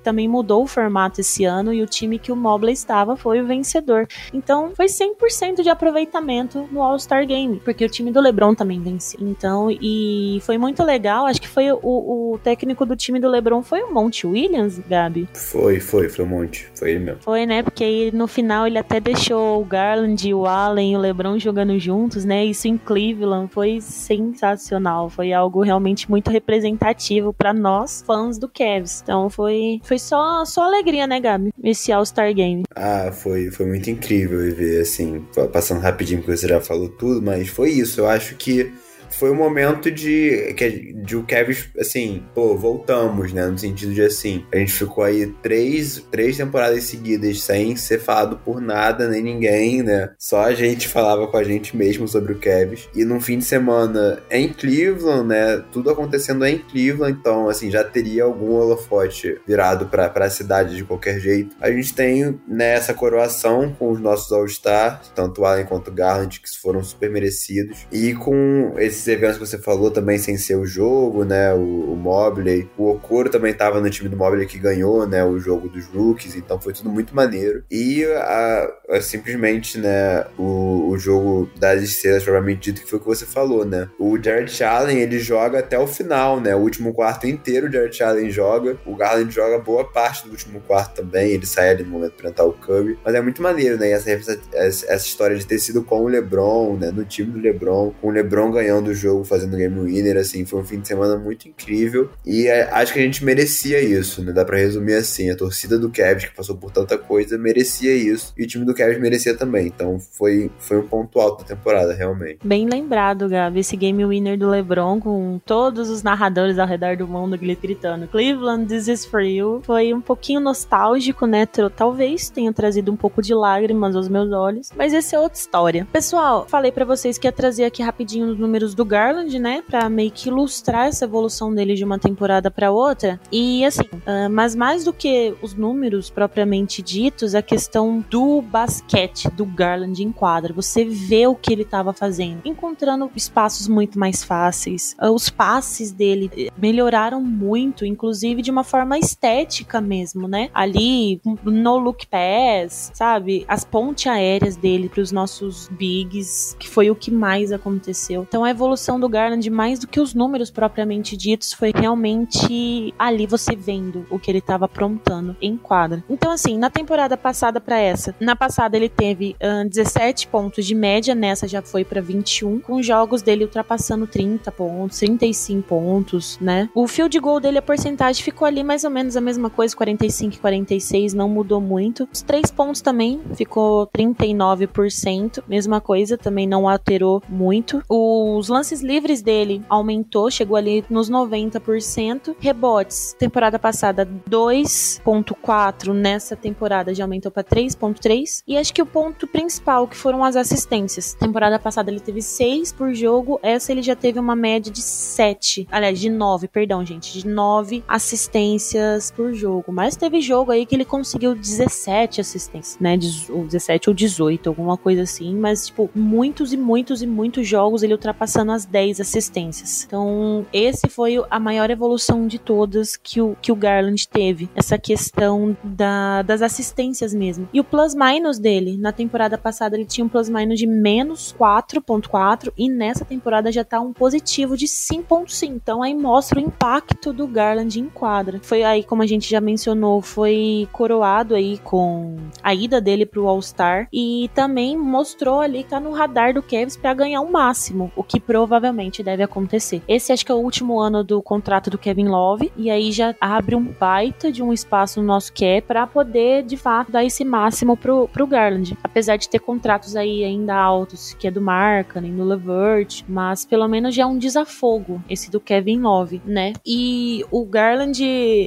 também mudou o formato esse ano e o time que o Mobley estava foi o vencedor. Então foi 100% de aproveitamento no All-Star Game, porque o time do LeBron também venceu. Então, e foi muito legal. Acho que foi o, o técnico do time do LeBron foi o Monte Williams, Gabi. Foi, foi, foi o Monte. Foi ele mesmo. Foi, né? Porque aí, no final ele até deixou o Garland, o Allen e o LeBron jogando juntos, né? Isso em Cleveland foi sensacional. Foi algo realmente muito representativo para nós, fãs do Cavs. Então foi, foi só, só alegria, né, Gabi? Esse All-Star Game. Ah, foi, foi muito incrível ver, assim, passando rapidinho porque você já falou tudo, mas foi isso. Eu acho que foi um momento de que de o Kevin, assim, pô, voltamos, né? No sentido de assim, a gente ficou aí três, três temporadas seguidas sem ser falado por nada, nem ninguém, né? Só a gente falava com a gente mesmo sobre o Kevin. E num fim de semana em Cleveland, né? Tudo acontecendo em Cleveland, então, assim, já teria algum holofote virado pra, pra cidade de qualquer jeito. A gente tem, né, essa coroação com os nossos All-Stars, tanto Allen quanto Garland, que foram super merecidos. E com esses eventos que você falou também sem ser o jogo, né? O, o Mobley. O Okoro também estava no time do Mobley que ganhou, né? O jogo dos rookies. Então foi tudo muito maneiro. E a, a, simplesmente, né? O, o jogo das estrelas, provavelmente dito, que foi o que você falou, né? O Jared Allen, ele joga até o final, né? O último quarto inteiro o Jared Allen joga. O Garland joga boa parte do último quarto também. Ele sai ali no momento pra entrar o Curry. Mas é muito maneiro, né? E essa, essa, essa história de ter sido com o LeBron, né? No time do LeBron, com o LeBron ganhando jogo, fazendo game winner, assim, foi um fim de semana muito incrível e é, acho que a gente merecia isso, né? Dá pra resumir assim, a torcida do Cavs, que passou por tanta coisa, merecia isso e o time do Cavs merecia também, então foi, foi um ponto alto da temporada, realmente. Bem lembrado, Gabi, esse game winner do LeBron com todos os narradores ao redor do mundo gritando Cleveland, this is for you, foi um pouquinho nostálgico, né? Talvez tenha trazido um pouco de lágrimas aos meus olhos, mas essa é outra história. Pessoal, falei para vocês que ia trazer aqui rapidinho os números do Garland, né, para meio que ilustrar essa evolução dele de uma temporada para outra. E assim, uh, mas mais do que os números propriamente ditos, a questão do basquete do Garland em quadra. Você vê o que ele estava fazendo, encontrando espaços muito mais fáceis. Uh, os passes dele eh, melhoraram muito, inclusive de uma forma estética mesmo, né? Ali no look pass, sabe? As pontes aéreas dele para os nossos bigs, que foi o que mais aconteceu. Então a evolução do Garland, mais do que os números propriamente ditos, foi realmente ali você vendo o que ele estava aprontando em quadra. Então assim, na temporada passada para essa, na passada ele teve uh, 17 pontos de média, nessa já foi para 21, com jogos dele ultrapassando 30 pontos, 35 pontos, né? O field goal dele, a porcentagem ficou ali mais ou menos a mesma coisa, 45 e 46, não mudou muito. Os três pontos também ficou 39%, mesma coisa, também não alterou muito. Os lances livres dele aumentou, chegou ali nos 90%. Rebotes, temporada passada 2.4, nessa temporada já aumentou para 3.3. E acho que o ponto principal que foram as assistências. Temporada passada ele teve 6 por jogo, essa ele já teve uma média de 7, aliás, de 9, perdão, gente, de 9 assistências por jogo. Mas teve jogo aí que ele conseguiu 17 assistências, né? Ou 17 ou 18, alguma coisa assim. Mas, tipo, muitos e muitos e muitos jogos ele ultrapassando as 10 assistências. Então, esse foi a maior evolução de todas que o, que o Garland teve. Essa questão da, das assistências mesmo. E o plus-minus dele, na temporada passada, ele tinha um plus-minus de menos 4.4 e nessa temporada já tá um positivo de 5.5. Então, aí mostra o impacto do Garland em quadra. Foi aí, como a gente já mencionou, foi coroado aí com a ida dele pro All-Star e também mostrou ali que tá no radar do Cavs para ganhar o máximo, o que provavelmente deve acontecer. Esse acho que é o último ano do contrato do Kevin Love e aí já abre um baita de um espaço no nosso cap para poder de fato dar esse máximo pro, pro Garland. Apesar de ter contratos aí ainda altos, que é do Markkanen, do Levert, mas pelo menos já é um desafogo esse do Kevin Love, né? E o Garland,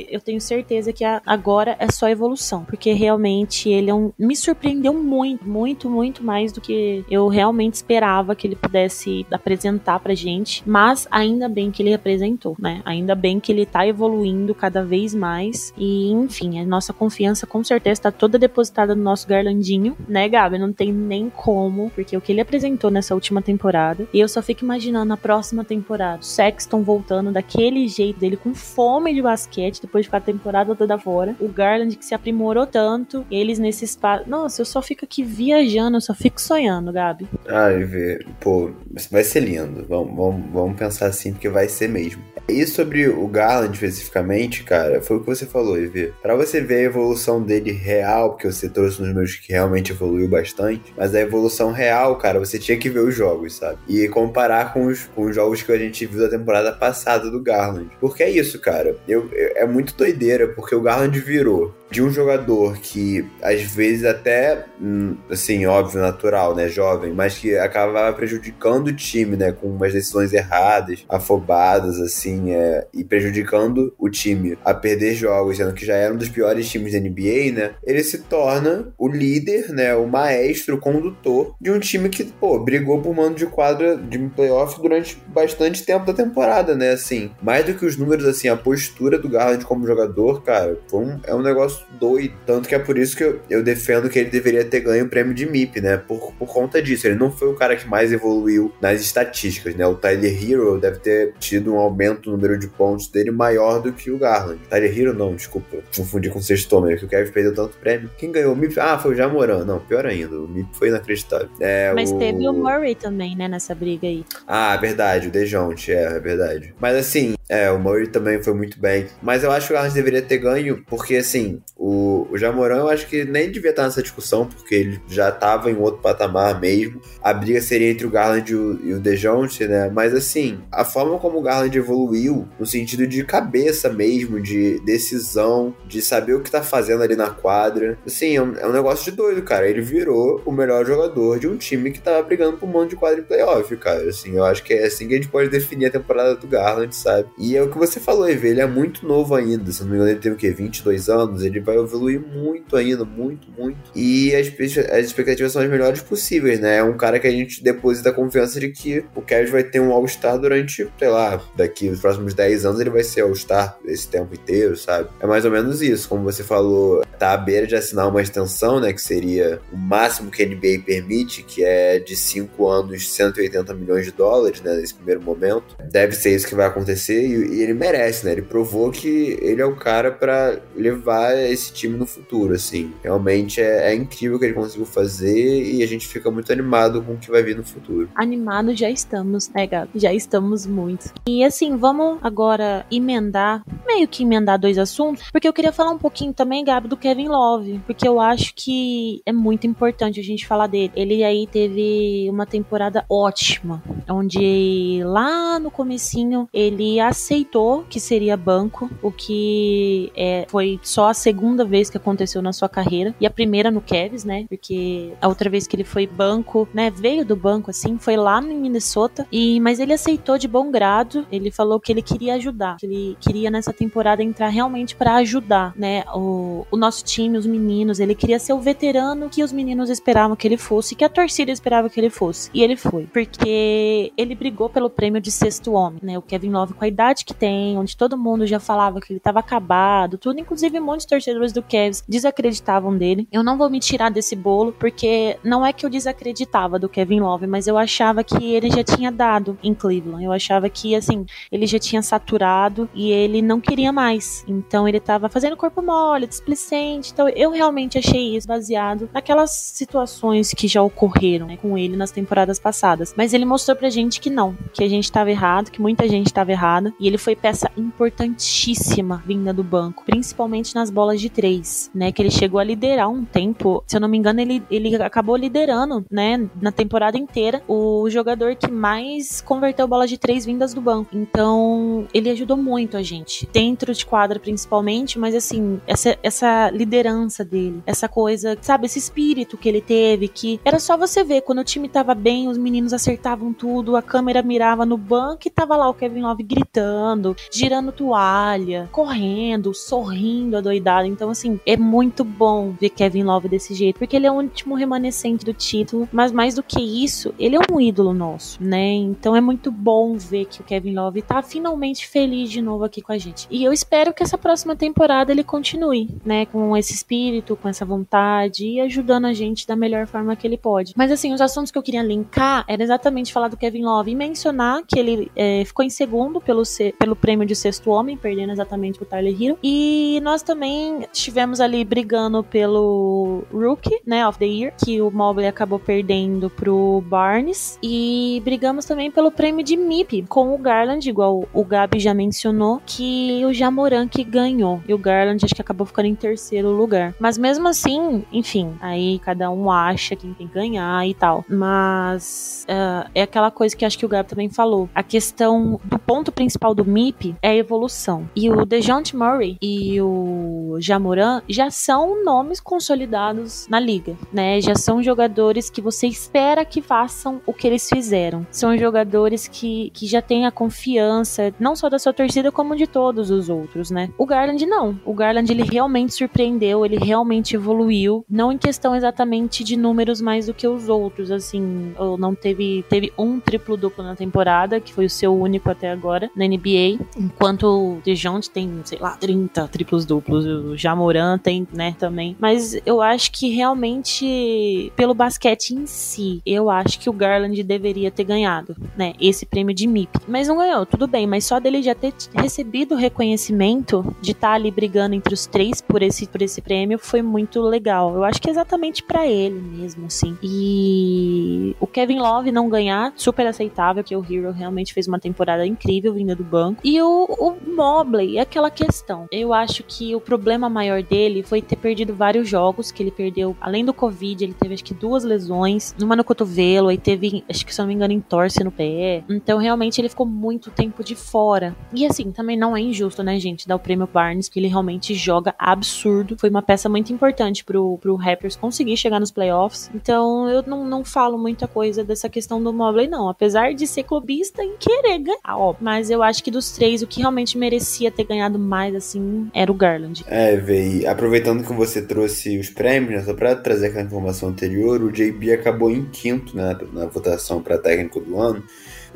eu tenho certeza que agora é só evolução, porque realmente ele é um, me surpreendeu muito, muito, muito mais do que eu realmente esperava que ele pudesse apresentar pra gente, mas ainda bem que ele apresentou, né? Ainda bem que ele tá evoluindo cada vez mais e, enfim, a nossa confiança com certeza tá toda depositada no nosso Garlandinho, né, Gabi? Não tem nem como, porque o que ele apresentou nessa última temporada, e eu só fico imaginando a próxima temporada, o Sexton voltando daquele jeito dele, com fome de basquete, depois de ficar a temporada toda fora, o Garland que se aprimorou tanto, eles nesse espaço. Nossa, eu só fico aqui viajando, eu só fico sonhando, Gabi. Ai, ver, pô, vai ser lindo. Vamos, vamos, vamos pensar assim, porque vai ser mesmo. E sobre o Garland especificamente, cara, foi o que você falou, Ivy. Pra você ver a evolução dele real, porque você trouxe nos meus que realmente evoluiu bastante, mas a evolução real, cara, você tinha que ver os jogos, sabe? E comparar com os, com os jogos que a gente viu da temporada passada do Garland. Porque é isso, cara. Eu, eu é muito doideira, porque o Garland virou de um jogador que às vezes até, hum, assim, óbvio, natural, né, jovem, mas que acabava prejudicando o time, né, com umas decisões erradas, afobadas, assim, é, e prejudicando o time a perder jogos, sendo que já era um dos piores times da NBA, né, ele se torna o líder, né, o maestro, o condutor de um time que, pô, brigou por mando de quadra de playoff durante bastante tempo da temporada, né, assim, mais do que os números, assim, a postura do Garland como jogador, cara, um, é um negócio doido. Tanto que é por isso que eu, eu, defendo que ele deveria ter ganho o prêmio de MIP, né? Por, por conta disso. Ele não foi o cara que mais evoluiu nas estatísticas, né? O Tyler Hero deve ter tido um aumento no número de pontos dele maior do que o Garland. Tyler Hero não, desculpa. Confundi com o Sextomer, que o Kevin perdeu tanto prêmio. Quem ganhou o MIP? Ah, foi o Jamoran. Não, pior ainda. O MIP foi inacreditável. É, Mas o... teve o Murray também, né? Nessa briga aí. Ah, é verdade. O Dejounte, é, é verdade. Mas assim, é, o Murray também foi muito bem. Mas eu acho que o Garland deveria ter ganho, porque assim, O, o Jamoran eu acho que nem devia estar nessa discussão, porque ele já estava em outro patamar mesmo. A briga seria entre o Garland e o, e o DeJounte, né? Mas assim, a forma como o Garland evoluiu, no sentido de cabeça mesmo, de decisão, de saber o que tá fazendo ali na quadra, assim, é um, é um negócio de doido, cara. Ele virou o melhor jogador de um time que tava brigando por um monte de quadra em playoff, cara. Assim, eu acho que é assim que a gente pode definir a temporada do Garland, sabe? E é o que você falou, Eve, ele é muito novo ainda. Se não me engano, ele tem o quê? 22 anos? Ele vai evoluir muito ainda, muito, muito. E as, as expectativas são as melhores possíveis, né? É um cara que a gente deposita a confiança de que o Kevin vai ter um All-Star durante, sei lá, daqui os próximos 10 anos ele vai ser All-Star esse tempo inteiro, sabe? É mais ou menos isso. Como você falou, tá à beira de assinar uma extensão, né? Que seria o máximo que a NBA permite, que é de 5 anos, 180 milhões de dólares, né? Nesse primeiro momento. Deve ser isso que vai acontecer e, e ele merece, né? Ele provou que ele é o cara para levar esse time no futuro, assim. Realmente é, é incrível o que ele conseguiu fazer e a gente fica muito animado com o que vai vir no futuro. Animado já estamos, né, Gabi? Já estamos muito. E assim, vamos agora emendar, meio que emendar dois assuntos, porque eu queria falar um pouquinho também, Gabi, do Kevin Love, porque eu acho que é muito importante a gente falar dele. Ele aí teve uma temporada ótima, onde lá no comecinho ele aceitou que seria banco, o que é, foi só a segunda vez que aconteceu na sua carreira, e a primeira no Cavs, né? Porque a outra vez que ele foi banco, né, veio do banco assim, foi lá no Minnesota, e mas ele aceitou de bom grado, ele falou que ele queria ajudar, que ele queria nessa temporada entrar realmente para ajudar, né, o, o nosso time, os meninos, ele queria ser o veterano que os meninos esperavam que ele fosse, que a torcida esperava que ele fosse. E ele foi, porque ele brigou pelo prêmio de sexto homem, né? O Kevin Love com a idade que tem, onde todo mundo já falava que ele estava acabado, tudo, inclusive muitos torcedores do Cavs desacreditavam dele. Eu não vou me tirar desse bolo, porque não é que eu desacreditava do Kevin Love, mas eu achava que ele já tinha dado em Cleveland. Eu achava que, assim, ele já tinha saturado e ele não queria mais. Então ele estava fazendo corpo mole, displicente. Então eu realmente achei isso baseado naquelas situações que já ocorreram né, com ele nas temporadas passadas. Mas ele mostrou pra gente que não, que a gente estava errado, que muita gente estava errada. E ele foi peça importantíssima vinda do banco, principalmente nas bolas de três, né? Que ele chegou a liderar um tempo. Se eu não me engano, ele, ele acabou liderando, né? Na temporada inteira, o jogador que mais converteu bolas de três vindas do banco. Então, ele ajudou muito a gente. Dentro de quadra, principalmente, mas assim, essa, essa liderança dele, essa coisa, sabe, esse espírito que ele teve, que era só você ver, quando o time tava bem, os meninos acertavam tudo, a câmera mirava no banco e tava lá o Kevin Love gritando, girando toalha, correndo, sorrindo adoidado. Então, assim, é muito bom ver Kevin Love desse jeito, porque ele é o último remanescente do título, mas mais do que isso, ele é um ídolo nosso, né? Então é muito bom ver que o Kevin Love tá finalmente feliz de novo aqui com a gente. E eu espero que essa próxima temporada ele continue, né? Com esse espírito, com essa vontade e ajudando a gente da melhor forma que ele pode. Mas assim, os assuntos que eu queria linkar era exatamente falar do Kevin Love e mencionar que ele é, ficou em segundo pelo, pelo prêmio de sexto homem, perdendo exatamente pro Tyler Hero. E nós também estivemos ali brigando pelo Rookie, né, of the Year, que o Mobley acabou perdendo pro Barnes. E brigamos também pelo prêmio de MIP com o Garland, igual o Gabi já mencionou, que o Jamoran que ganhou. E o Garland acho que acabou ficando em terceiro lugar. Mas mesmo assim, enfim, aí cada um acha quem tem que ganhar e tal. Mas uh, é aquela coisa que acho que o Gabi também falou. A questão do ponto principal do MIP é a evolução. E o DeJounte Murray e o Jamoran já são nomes consolidados na liga, né? Já são jogadores que você espera que façam o que eles fizeram. São jogadores que, que já têm a confiança, não só da sua torcida, como de todos os outros, né? O Garland não. O Garland, ele realmente surpreendeu, ele realmente evoluiu. Não em questão exatamente de números mais do que os outros, assim. Ou não teve, teve um triplo-duplo na temporada, que foi o seu único até agora, na NBA. Enquanto o DeJounte tem, sei lá, 30 triplos-duplos. O Jamoran tem, né, também. Mas eu acho que realmente, pelo basquete em si, eu acho que o Garland deveria ter ganhado, né, esse prêmio de MIP. Mas não ganhou, tudo bem. Mas só dele já ter recebido o reconhecimento de estar tá ali brigando entre os três por esse, por esse prêmio foi muito legal. Eu acho que é exatamente para ele mesmo, assim. E o Kevin Love não ganhar, super aceitável, que o Hero realmente fez uma temporada incrível vinda do banco. E o, o Mobley, aquela questão. Eu acho que o problema maior dele foi ter perdido vários jogos, que ele perdeu, além do Covid, ele teve acho que duas lesões, uma no cotovelo, aí teve, acho que se eu não me engano, entorse no pé. Então realmente ele ficou muito tempo de fora. E assim, também não é injusto, né, gente, dar o prêmio Barnes, que ele realmente joga absurdo. Foi uma peça muito importante pro, pro Raptors conseguir chegar nos playoffs. Então eu não, não falo muita coisa dessa questão do Mobley, não. Apesar de ser clubista e querer ganhar, ó. Mas eu acho que dos três, o que realmente merecia ter ganhado mais, assim, era o Garland. É, Vei, aproveitando que você trouxe os prêmios, né, só pra trazer aquela informação anterior, o JB acabou em quinto né, na votação para técnico do ano.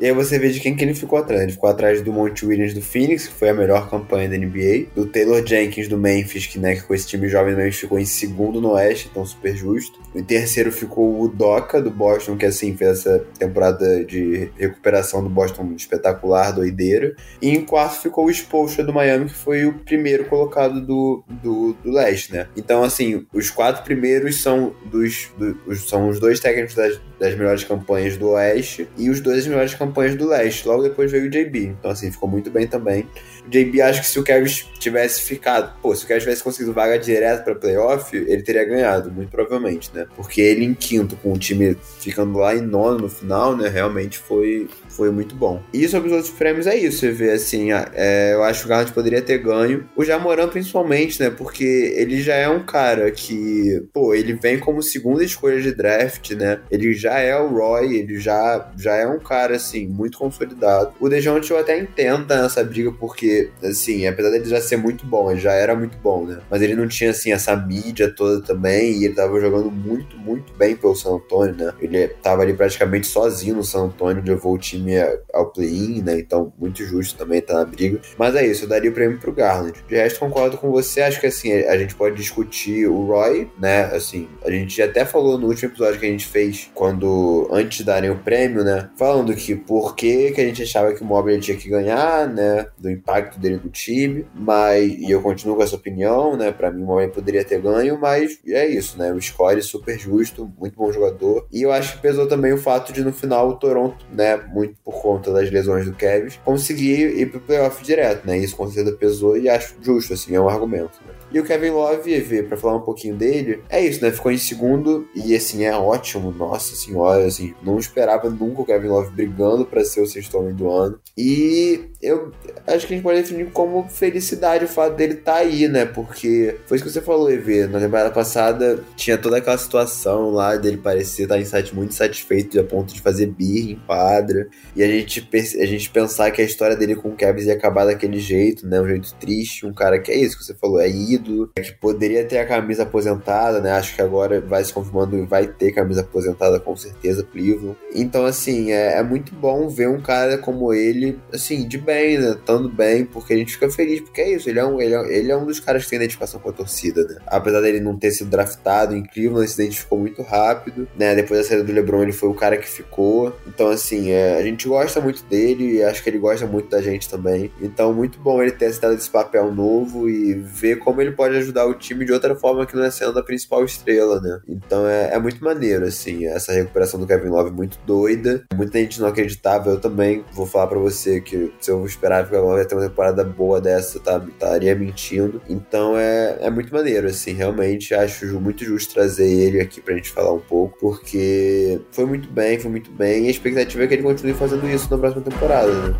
E aí você vê de quem que ele ficou atrás. Ele ficou atrás do Monte Williams do Phoenix, que foi a melhor campanha da NBA, do Taylor Jenkins do Memphis, que, né, que com esse time jovem do Memphis ficou em segundo no Oeste, então super justo. Em terceiro ficou o Doca do Boston, que assim fez essa temporada de recuperação do Boston espetacular, doideira. E em quarto ficou o Spolstra do Miami, que foi o primeiro colocado do, do, do leste, né? Então, assim, os quatro primeiros são dos, do, são os dois técnicos das, das melhores campanhas do Oeste e os dois das melhores campanhas do Leste. Logo depois veio o JB. Então, assim, ficou muito bem também. O JB, acho que se o Kevin tivesse ficado, pô, se o Kevin tivesse conseguido vaga direto para playoff, ele teria ganhado, muito provavelmente, né? Porque ele em quinto, com o time ficando lá em nono no final, né? Realmente foi, foi muito bom. E sobre os outros prêmios é isso, você vê assim, é, eu acho que o Garland poderia ter ganho. O Jamoran principalmente, né? Porque ele já é um cara que, pô, ele vem como segunda escolha de draft, né? Ele já é o Roy, ele já, já é um cara, assim, muito consolidado. O Dejounte eu até entendo nessa briga, porque, assim, apesar dele já ser muito bom, ele já era muito bom, né? Mas ele não tinha, assim, essa mídia toda também, e ele tava jogando muito, muito bem pelo San Antonio, né? Ele tava ali praticamente sozinho no San Antonio, levou o time time ao play-in, né? Então, muito justo também tá na briga. Mas é isso, eu daria o prêmio pro Garland. De resto, concordo com você. Acho que assim, a gente pode discutir o Roy, né? Assim, a gente até falou no último episódio que a gente fez, quando antes de darem o prêmio, né? Falando que por que, a gente achava que o Mobley tinha que ganhar, né? Do impacto dele no time. Mas, e eu continuo com essa opinião, né? Pra mim, o Mobley poderia ter ganho, mas é isso, né? O score super justo, muito bom jogador. E eu acho que pesou também o fato de no final o Toronto, né? Muito por conta das lesões do Kevin, conseguir ir pro playoff direto, né? Isso com certeza pesou e acho justo, assim, é um argumento, né? E o Kevin Love, para falar um pouquinho dele, é isso, né? Ficou em segundo e, assim, é ótimo. Nossa senhora, assim, não esperava nunca o Kevin Love brigando para ser o sexto homem do ano. E eu acho que a gente pode definir como felicidade o fato dele estar tá aí, né? Porque foi isso que você falou, EV. Na temporada passada tinha toda aquela situação lá dele parecer estar tá muito satisfeito a ponto de fazer birra em quadra. E a gente, a gente pensar que a história dele com o Kevin ia acabar daquele jeito, né? Um jeito triste. Um cara que é isso que você falou, é ídolo ídolo, que poderia ter a camisa aposentada, né? Acho que agora vai se confirmando e vai ter camisa aposentada com certeza, Cleveland. Então, assim, é, é, muito bom ver um cara como ele, assim, de bem, né? Estando bem, porque a gente fica feliz, porque é isso, ele é um, ele é, ele é um dos caras que tem identificação com a torcida, né? Apesar dele não ter sido draftado em Cleveland, se identificou muito rápido, né? Depois da saída do LeBron, ele foi o cara que ficou. Então, assim, é, a gente gosta muito dele e acho que ele gosta muito da gente também. Então, muito bom ele ter aceitado esse papel novo e ver como ele pode ajudar o time de outra forma que não é sendo a principal estrela, né? Então é, é muito maneiro, assim, essa recuperação do Kevin Love muito doida. Muita gente não acreditava, eu também vou falar para você que se eu esperar que o Kevin Love ia ter uma temporada boa dessa, tá, estaria mentindo. Então é, é muito maneiro, assim, realmente acho muito justo trazer ele aqui pra gente falar um pouco, porque foi muito bem, foi muito bem, e expectativa é que ele continue fazendo isso na próxima temporada, né?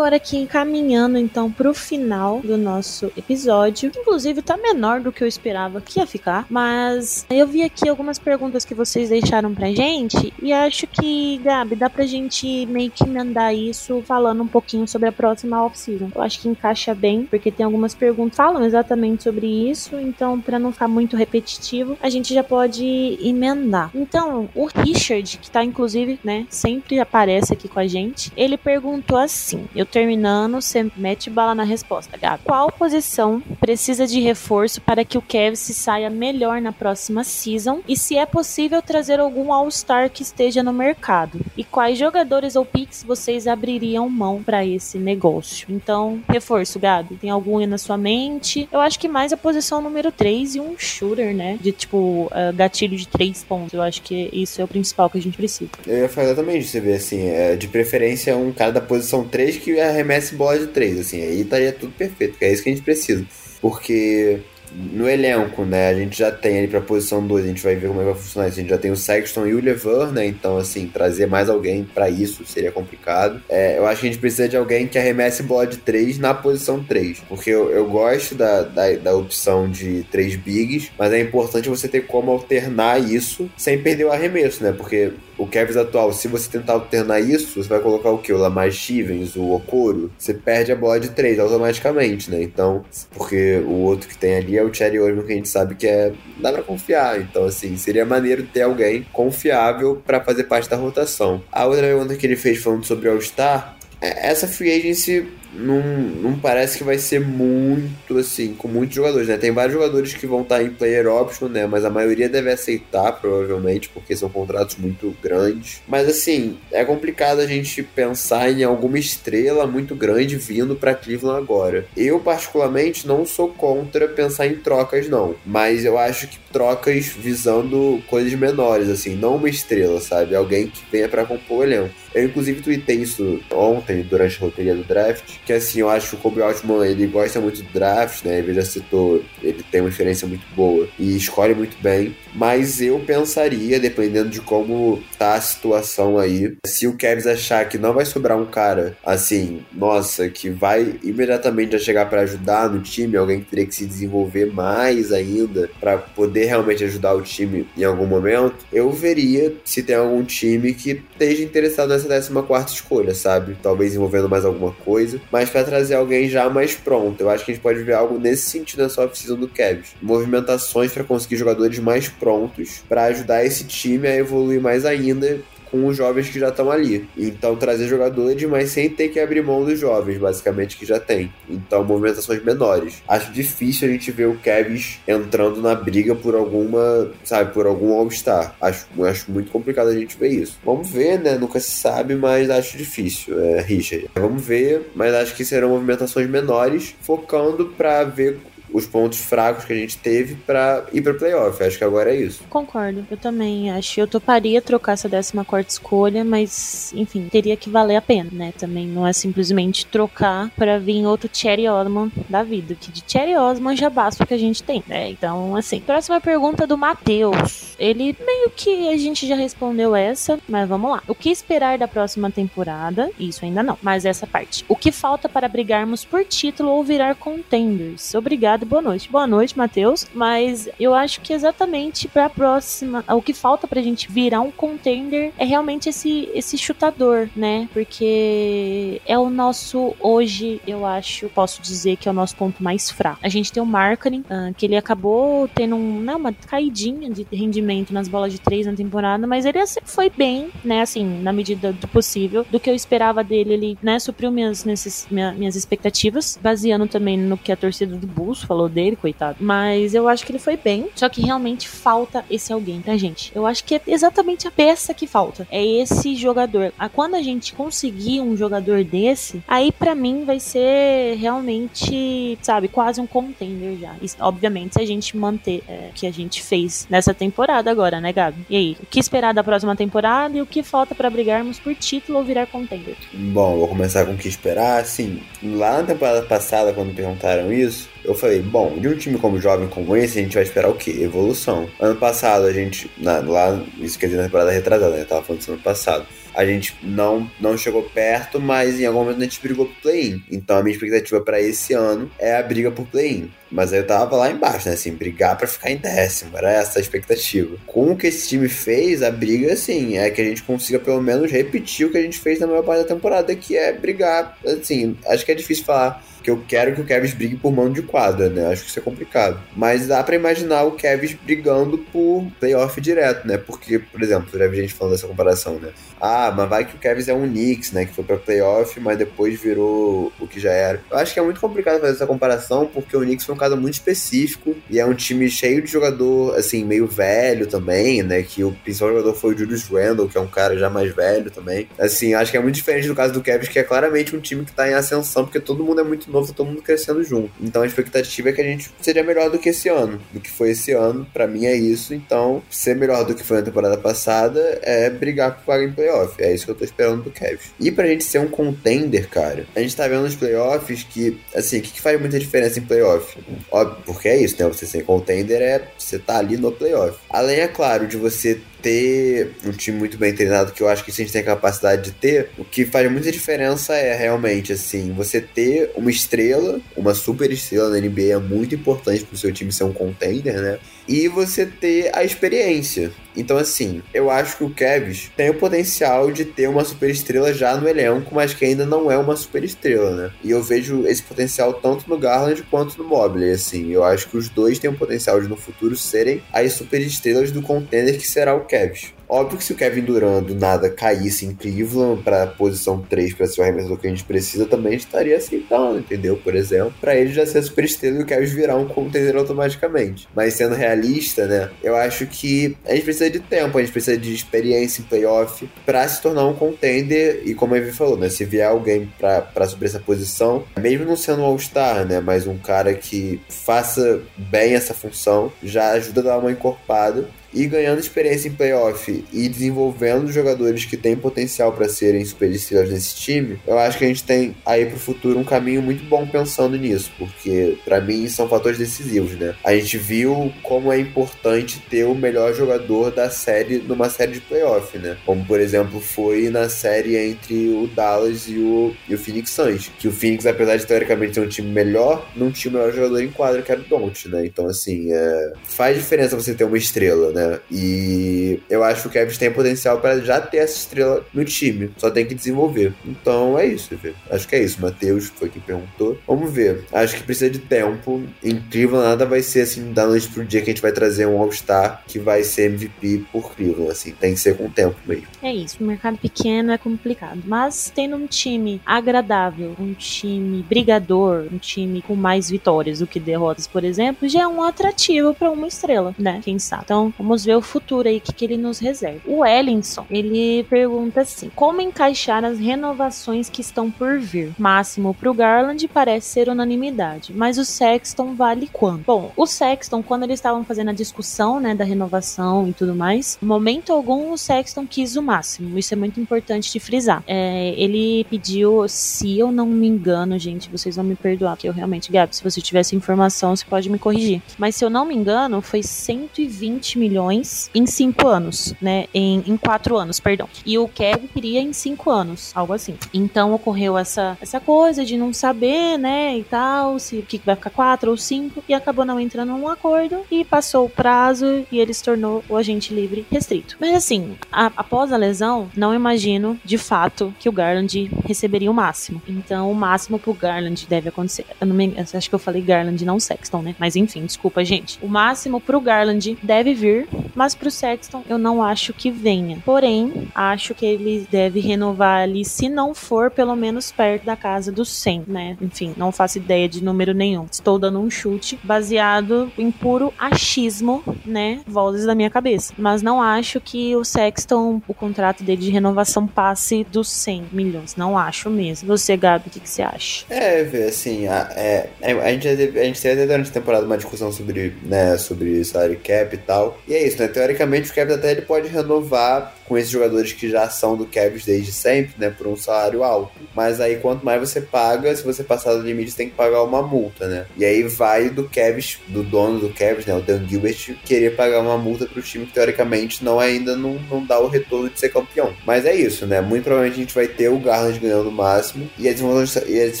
Agora aqui encaminhando então pro final do nosso episódio. Inclusive tá menor do que eu esperava que ia ficar, mas eu vi aqui algumas perguntas que vocês deixaram pra gente e acho que, Gabi, dá pra gente meio que emendar isso falando um pouquinho sobre a próxima off-season. Eu acho que encaixa bem, porque tem algumas perguntas que falam exatamente sobre isso, então para não ficar muito repetitivo, a gente já pode emendar. Então, o Richard, que tá inclusive, né, sempre aparece aqui com a gente, ele perguntou assim: Eu terminando, você mete bala na resposta, Gabi. Qual posição precisa de reforço para que o Kevin se saia melhor na próxima season? E se é possível trazer algum All-Star que esteja no mercado? E quais jogadores ou picks vocês abririam mão para esse negócio? Então, reforço, Gabi. Tem algum aí na sua mente? Eu acho que mais a posição número 3 e um shooter, né? De tipo, uh, gatilho de 3 pontos. Eu acho que isso é o principal que a gente precisa. Eu ia falar exatamente, você vê assim, é, de preferência um cara da posição 3 que arremesse bola de 3, assim, aí estaria tudo perfeito, que é isso que a gente precisa. Porque no elenco, né, a gente já tem ali pra posição 2, a gente vai ver como é que vai funcionar isso. A gente já tem o Sexton e o Levan, né? Então, assim, trazer mais alguém para isso seria complicado. É, eu acho que a gente precisa de alguém que arremesse bola de 3 na posição 3. Porque eu, eu gosto da, da, da, opção de 3 bigs, mas é importante você ter como alternar isso sem perder o arremesso, né? Porque o Cavs atual, se você tentar alternar isso, você vai colocar o que? O Lamar Stevens, o Okoro, você perde a bola de 3 automaticamente, né? Então, porque o outro que tem ali é o Cherry Osman, que a gente sabe que é. dá pra confiar. Então, assim, seria maneiro ter alguém confiável para fazer parte da rotação. A outra pergunta que ele fez falando sobre All-Star, é, essa free agency não, não parece que vai ser muito assim, com muitos jogadores, né? Tem vários jogadores que vão estar em player option, né? Mas a maioria deve aceitar, provavelmente, porque são contratos muito grandes. Mas assim, é complicado a gente pensar em alguma estrela muito grande vindo para Cleveland agora. Eu, particularmente, não sou contra pensar em trocas, não. Mas eu acho que trocas visando coisas menores, assim, não uma estrela, sabe? Alguém que venha para compor o elenco. Eu, inclusive, tuitei isso ontem, durante a loteria do draft, assim, eu acho que o Kobe Altman, ele gosta muito do draft, né? Ele já citou, ele tem uma experiência muito boa e escolhe muito bem. Mas eu pensaria, dependendo de como tá a situação aí, se o Kevs achar que não vai sobrar um cara, assim, nossa, que vai imediatamente já chegar para ajudar no time, alguém que teria que se desenvolver mais ainda para poder realmente ajudar o time em algum momento, eu veria se tem algum time que esteja interessado nessa 14 escolha, sabe? Talvez envolvendo mais alguma coisa mas para trazer alguém já mais pronto. Eu acho que a gente pode ver algo nesse sentido nessa off-season do Cavs. Movimentações para conseguir jogadores mais prontos para ajudar esse time a evoluir mais ainda com os jovens que já estão ali. Então trazer jogadores, mas sem ter que abrir mão dos jovens, basicamente, que já tem. Então movimentações menores. Acho difícil a gente ver o Kevs entrando na briga por alguma, sabe, por algum All-Star. Acho, acho muito complicado a gente ver isso. Vamos ver, né? Nunca se sabe, mas acho difícil, é, Richard. Vamos ver, mas acho que serão movimentações menores, focando para ver os pontos fracos que a gente teve para ir para playoff. Acho que agora é isso. Concordo, eu também acho. Eu toparia trocar essa 14 escolha, mas enfim, teria que valer a pena, né? Também não é simplesmente trocar para vir outro Cherry Osman da vida, que de Cherry Osman já basta o que a gente tem, né? Então, assim, próxima pergunta do Matheus. Ele meio que a gente já respondeu essa, mas vamos lá. O que esperar da próxima temporada? Isso ainda não, mas essa parte. O que falta para brigarmos por título ou virar contenders? Obrigado obrigado, boa noite. Boa noite, Matheus. Mas eu acho que exatamente para a próxima, o que falta pra gente virar um contender é realmente esse, esse chutador, né? Porque é o nosso, hoje, eu acho, posso dizer que é o nosso ponto mais fraco. A gente tem o marketing, uh, que ele acabou tendo um, não, uma caidinha de rendimento nas bolas de três na temporada, mas ele foi bem, né? Assim, na medida do possível, do que eu esperava dele, ele, né, supriu minhas, minhas, minhas expectativas, baseando também no que a torcida do Bulls falou dele, coitado. Mas eu acho que ele foi bem. Só que realmente falta esse alguém pra gente. Eu acho que é exatamente a peça que falta. É esse jogador. Quando a gente conseguir um jogador desse, aí para mim vai ser realmente, sabe, quase um contender já. E, obviamente, se a gente manter é, o que a gente fez nessa temporada agora, né, Gabi? E aí, o que esperar da próxima temporada e o que falta para brigarmos por título ou virar contender? Bom, vou começar com o que esperar. Assim, lá na temporada passada, quando perguntaram isso, eu falei, bom, de um time como jovem como esse, a gente vai esperar o quê? Evolução. Ano passado, a gente, na, lá, isso quer dizer na temporada retrasada, né? Eu tava falando isso ano passado. A gente não, não chegou perto, mas em algum momento a gente brigou pro play-in. Então a minha expectativa para esse ano é a briga por play-in. Mas aí eu tava lá embaixo, né? Assim, brigar para ficar em décimo. Era essa a expectativa. Com o que esse time fez, a briga, assim, é que a gente consiga pelo menos repetir o que a gente fez na maior parte da temporada, que é brigar. Assim, acho que é difícil falar que eu quero que o Kevs brigue por mão de quadra, né? Acho que isso é complicado. Mas dá para imaginar o Kevs brigando por playoff direto, né? Porque, por exemplo, já vi gente falando dessa comparação, né? Ah, mas vai que o Kevs é um Knicks, né? Que foi pra playoff, mas depois virou o que já era. Eu acho que é muito complicado fazer essa comparação, porque o Knicks foi um caso muito específico e é um time cheio de jogador, assim, meio velho também, né? Que o principal jogador foi o Julius Randle, que é um cara já mais velho também. Assim, acho que é muito diferente do caso do Kevs, que é claramente um time que tá em ascensão, porque todo mundo é muito novo, todo mundo crescendo junto. Então a expectativa é que a gente seja melhor do que esse ano, do que foi esse ano. Para mim é isso. Então, ser melhor do que foi na temporada passada é brigar por vaga em playoff. É isso que eu tô esperando do Cavs. E pra gente ser um contender, cara, a gente tá vendo nos playoffs que, assim, o que, que, faz muita diferença em playoff? Óbvio, porque é isso, né? Você ser contender é você tá ali no playoff. Além, é claro, de você ter um time muito bem treinado, que eu acho que isso a gente tem a capacidade de ter, o que faz muita diferença é realmente, assim, você ter uma estrela, uma super estrela na NBA é muito importante pro seu time ser um contender, né? E você ter a experiência. Então, assim, eu acho que o Kevs tem o potencial de ter uma super estrela já no elenco, mas que ainda não é uma super estrela, né? E eu vejo esse potencial tanto no Garland quanto no Mobley, assim. Eu acho que os dois têm o potencial de no futuro serem as super estrelas do contender que será o Kevs. Óbvio que se o Kevin Durant do nada caísse em Cleveland para posição 3 para ser o arremessador que a gente precisa, também estaria aceitando, entendeu? Por exemplo, para ele já ser super estrela e o Kevin virar um contender automaticamente. Mas sendo realista, né? Eu acho que a gente precisa de tempo, a gente precisa de experiência em playoff para se tornar um contender e como a Evie falou, né? Se vier alguém para subir essa posição, mesmo não sendo um All-Star, né? Mas um cara que faça bem essa função, já ajuda a dar uma encorpada e ganhando experiência em playoff e desenvolvendo jogadores que têm potencial para serem superestrelas nesse time, eu acho que a gente tem aí pro futuro um caminho muito bom pensando nisso, porque para mim são fatores decisivos, né? A gente viu como é importante ter o melhor jogador da série numa série de playoff, né? Como por exemplo foi na série entre o Dallas e o, e o Phoenix Suns, que o Phoenix, apesar de teoricamente ser um time melhor, não tinha o melhor jogador em quadra que era o Don't, né? Então assim, é... faz diferença você ter uma estrela, né? Né? E eu acho que o Kevin tem potencial para já ter essa estrela no time, só tem que desenvolver. Então é isso, Fê. acho que é isso. Matheus foi quem perguntou. Vamos ver. Acho que precisa de tempo. Incrível, nada vai ser assim da noite pro dia que a gente vai trazer um All-Star que vai ser MVP por Cleveland, assim, tem que ser com tempo mesmo. É isso, o mercado pequeno é complicado, mas tendo um time agradável, um time brigador, um time com mais vitórias do que derrotas, por exemplo, já é um atrativo para uma estrela, né? Quem sabe. Então, vamos Vamos ver o futuro aí, o que, que ele nos reserva. O Ellinson, ele pergunta assim: como encaixar as renovações que estão por vir? Máximo pro Garland parece ser unanimidade, mas o Sexton vale quanto? Bom, o Sexton, quando eles estavam fazendo a discussão, né, da renovação e tudo mais, momento algum o Sexton quis o máximo. Isso é muito importante de frisar. É, ele pediu, se eu não me engano, gente, vocês vão me perdoar, porque eu realmente, Gabi, se você tivesse informação, você pode me corrigir. Mas se eu não me engano, foi 120 milhões em cinco anos, né? Em, em quatro anos, perdão. E o Kevin queria em cinco anos, algo assim. Então ocorreu essa, essa coisa de não saber, né? E tal, se o que vai ficar quatro ou cinco, e acabou não entrando num acordo e passou o prazo e ele se tornou o agente livre restrito. Mas assim, a, após a lesão, não imagino de fato que o Garland receberia o máximo. Então o máximo pro Garland deve acontecer. Eu não me, eu acho que eu falei Garland, não Sexton, né? Mas enfim, desculpa, gente. O máximo pro Garland deve vir mas pro Sexton eu não acho que venha. Porém, acho que ele deve renovar ali, se não for pelo menos perto da casa dos 100, né? Enfim, não faço ideia de número nenhum. Estou dando um chute baseado em puro achismo, né? Vozes da minha cabeça. Mas não acho que o Sexton, o contrato dele de renovação passe dos 100 milhões. Não acho mesmo. Você, Gabi, o que, que você acha? É, assim, a, é, a, gente, a gente teve durante a temporada uma discussão sobre, né, sobre salário cap e tal. E é isso, né? Teoricamente o Cavs até ele pode renovar com esses jogadores que já são do Cavs desde sempre, né? Por um salário alto. Mas aí quanto mais você paga, se você passar do limite, você tem que pagar uma multa, né? E aí vai do Cavs, do dono do Cavs, né? O Dan Gilbert, querer pagar uma multa pro time que teoricamente não ainda não, não dá o retorno de ser campeão. Mas é isso, né? Muito provavelmente a gente vai ter o Garland ganhando o máximo. E as informações, e as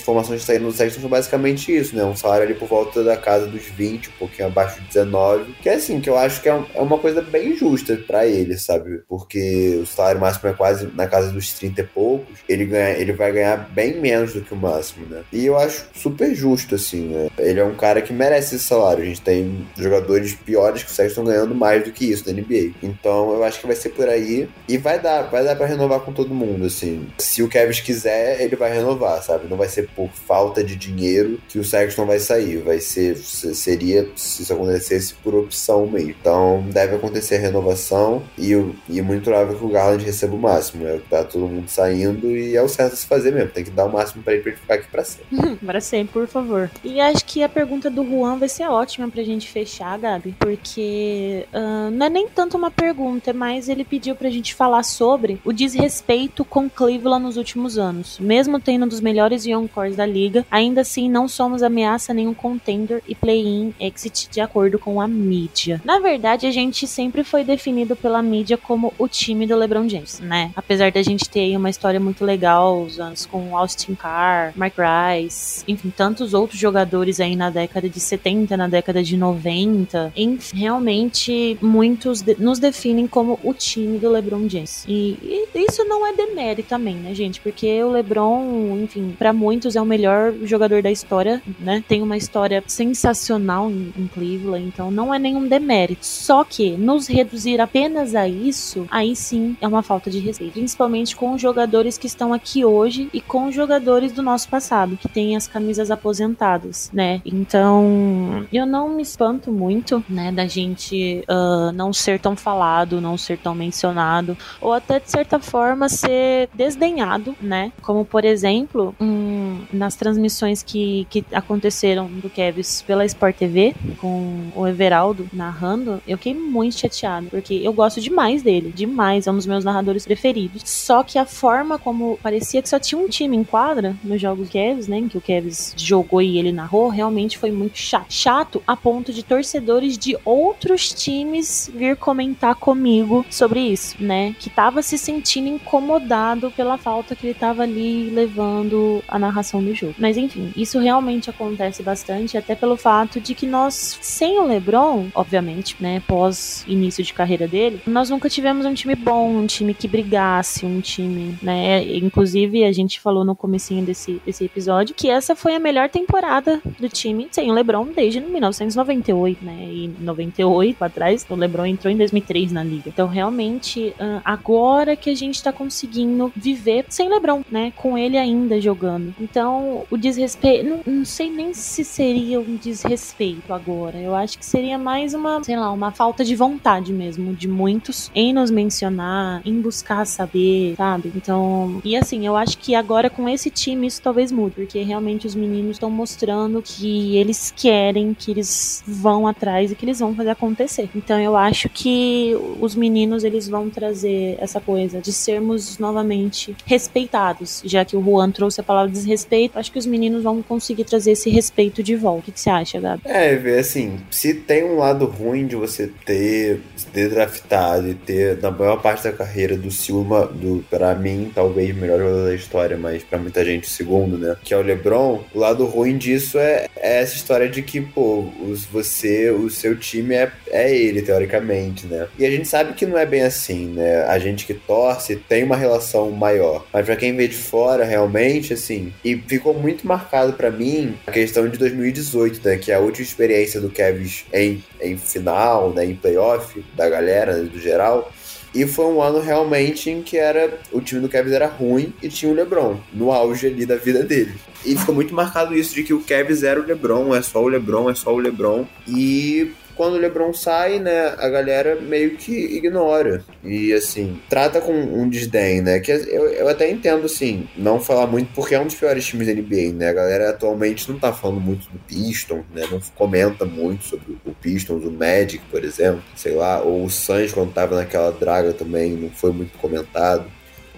informações saindo no Sexton são basicamente isso, né? Um salário ali por volta da casa dos 20, um pouquinho abaixo de 19. Que é assim, que eu acho que é, é uma coisa bem justa para ele, sabe? Porque o salário máximo é quase na casa dos 30 e poucos, ele, ganha, ele vai ganhar bem menos do que o máximo, né? E eu acho super justo, assim, né? Ele é um cara que merece esse salário. A gente tem jogadores piores que o Sexton ganhando mais do que isso na NBA. Então eu acho que vai ser por aí. E vai dar, vai dar pra renovar com todo mundo, assim. Se o Kevin quiser, ele vai renovar, sabe? Não vai ser por falta de dinheiro que o Sexton vai sair. Vai ser, seria, se isso acontecesse, por opção mesmo. Então deve acontecer a renovação e, e muito provável que o Garland receba o máximo. É o tá todo mundo saindo e é o certo se fazer mesmo. Tem que dar o máximo pra ele pra ele ficar aqui pra sempre. [laughs] para sempre, por favor. E acho que a pergunta do Juan vai ser ótima pra gente fechar, Gabi, porque uh, não é nem tanto uma pergunta, mas ele pediu pra gente falar sobre o desrespeito com Cleveland nos últimos anos. Mesmo tendo um dos melhores young cores da liga, ainda assim não somos ameaça nenhum contender e play-in exit de acordo com a mídia. Na verdade, a gente sempre foi definido pela mídia como o time do LeBron James, né? Apesar da gente ter uma história muito legal, os anos com Austin Carr, Mike Rice, enfim, tantos outros jogadores aí na década de 70, na década de 90, enfim, realmente muitos de nos definem como o time do LeBron James. E, e, isso não é demérito também, né, gente? Porque o LeBron, enfim, para muitos é o melhor jogador da história, né? Tem uma história sensacional em, em Cleveland, então não é nenhum demérito. Só que nos reduzir apenas a isso, aí sim é uma falta de respeito, principalmente com os jogadores que estão aqui hoje e com os jogadores do nosso passado, que têm as camisas aposentadas, né? Então, eu não me espanto muito, né, da gente uh, não ser tão falado, não ser tão mencionado, ou até de certa forma ser desdenhado, né? Como por exemplo, um, nas transmissões que, que aconteceram do Kevs pela Sport TV, com o Everaldo narrando, eu fiquei muito chateado, porque eu gosto demais dele, demais é um dos meus narradores preferidos. Só que a forma como parecia que só tinha um time em quadra nos jogos Kevs, né, em que o Kevs jogou e ele narrou, realmente foi muito chato. Chato a ponto de torcedores de outros times vir comentar comigo sobre isso, né, que tava se sentindo incomodado pela falta que ele tava ali levando a narração do jogo. Mas enfim, isso realmente acontece bastante, até pelo fato de que nós, sem o LeBron, obviamente, né, pós início de carreira dele, nós nunca tivemos um time bom, um time que brigasse, um time, né? Inclusive, a gente falou no comecinho desse, desse episódio que essa foi a melhor temporada do time sem o LeBron desde 1998, né? E 98 atrás, o LeBron entrou em 2003 na liga. Então, realmente, agora que a gente tá conseguindo viver sem LeBron, né? Com ele ainda jogando. Então, o desrespeito, não, não sei nem se seria um desrespeito agora. Eu acho que seria mais uma, sei lá, uma falta de vontade mesmo de muitos em nos mencionar em buscar saber, sabe? Então, e assim, eu acho que agora com esse time isso talvez mude, porque realmente os meninos estão mostrando que eles querem, que eles vão atrás e que eles vão fazer acontecer. Então, eu acho que os meninos eles vão trazer essa coisa de sermos novamente respeitados, já que o Juan trouxe a palavra desrespeito, acho que os meninos vão conseguir trazer esse respeito de volta. O que, que você acha, Gabi? É, assim, se tem um lado ruim de você ter, ter draftado e ter, na maior parte da carreira do Silva, do para mim, talvez melhor jogador da história, mas para muita gente o segundo, né? Que é o LeBron. O lado ruim disso é, é essa história de que, pô, os, você, o seu time é, é ele, teoricamente, né? E a gente sabe que não é bem assim, né? A gente que torce tem uma relação maior. Mas para quem vê de fora, realmente, assim, e ficou muito marcado para mim a questão de 2018, né? Que é a última experiência do Kevin em, em final, né? Em playoff, da galera, do geral. E foi um ano realmente em que era o time do Cavs era ruim e tinha o LeBron no auge ali da vida dele. E ficou muito marcado isso de que o Cavs era o LeBron, é só o LeBron, é só o LeBron. E quando o LeBron sai, né, a galera meio que ignora. E assim, trata com um desdém, né? Que eu, eu até entendo, assim, não falar muito porque é um dos piores times da NBA, né? A galera atualmente não tá falando muito do Pistons, né? Não comenta muito sobre o Pistons, o Magic, por exemplo, sei lá, ou o Suns quando tava naquela draga também, não foi muito comentado